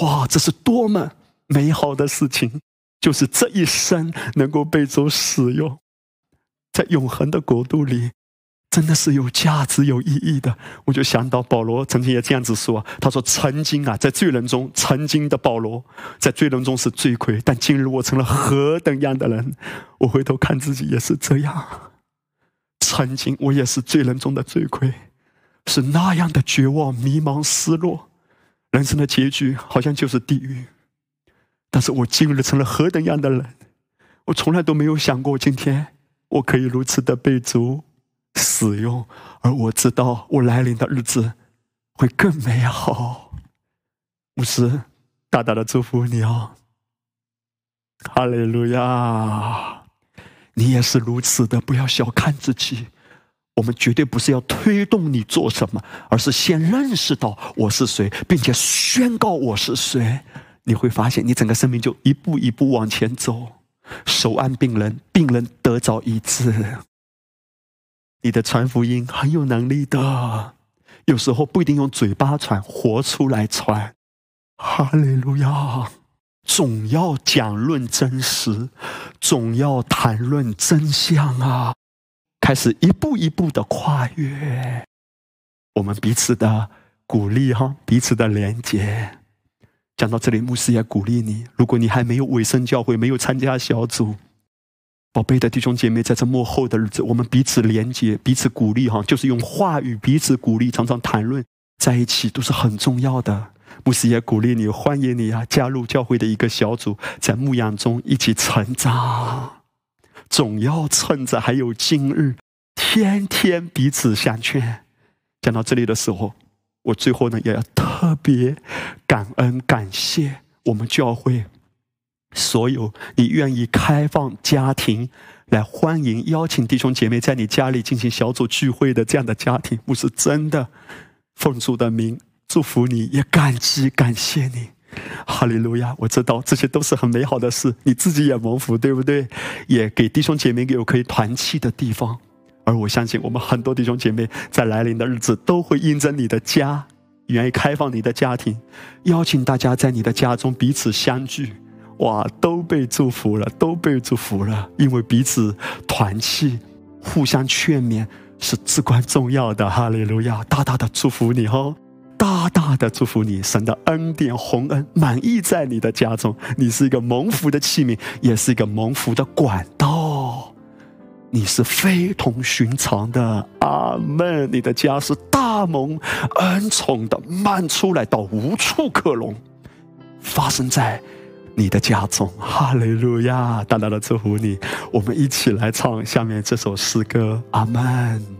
哇，这是多么美好的事情！就是这一生能够被主使用，在永恒的国度里。真的是有价值、有意义的。我就想到保罗曾经也这样子说：“他说，曾经啊，在罪人中，曾经的保罗在罪人中是罪魁，但今日我成了何等样的人？我回头看自己也是这样。曾经我也是罪人中的罪魁，是那样的绝望、迷茫、失落，人生的结局好像就是地狱。但是我今日成了何等样的人？我从来都没有想过，今天我可以如此的被主。”使用，而我知道我来临的日子会更美好。牧师，大大的祝福你哦！哈利路亚！你也是如此的，不要小看自己。我们绝对不是要推动你做什么，而是先认识到我是谁，并且宣告我是谁。你会发现，你整个生命就一步一步往前走。手按病人，病人得着医治。你的传福音很有能力的，有时候不一定用嘴巴传，活出来传。哈利路亚！总要讲论真实，总要谈论真相啊！开始一步一步的跨越，我们彼此的鼓励哈，彼此的连接。讲到这里，牧师也鼓励你：如果你还没有委身教会，没有参加小组。宝贝的弟兄姐妹，在这幕后的日子，我们彼此连接、彼此鼓励，哈，就是用话语彼此鼓励，常常谈论在一起，都是很重要的。牧师也鼓励你，欢迎你啊，加入教会的一个小组，在牧养中一起成长。总要趁着还有今日，天天彼此相劝。讲到这里的时候，我最后呢，也要特别感恩感谢我们教会。所有你愿意开放家庭来欢迎邀请弟兄姐妹在你家里进行小组聚会的这样的家庭，我是真的奉主的名祝福你，也感激感谢你，哈利路亚！我知道这些都是很美好的事，你自己也蒙福，对不对？也给弟兄姐妹有可以团契的地方，而我相信我们很多弟兄姐妹在来临的日子都会印证你的家，愿意开放你的家庭，邀请大家在你的家中彼此相聚。哇，都被祝福了，都被祝福了，因为彼此团契、互相劝勉是至关重要的。哈利路亚，大大的祝福你哦，大大的祝福你，神的恩典、洪恩满溢在你的家中，你是一个蒙福的器皿，也是一个蒙福的管道，你是非同寻常的。阿门！你的家是大蒙恩宠的，漫出来到无处可容，发生在。你的家中，哈利路亚！大大的祝福你，我们一起来唱下面这首诗歌，阿门。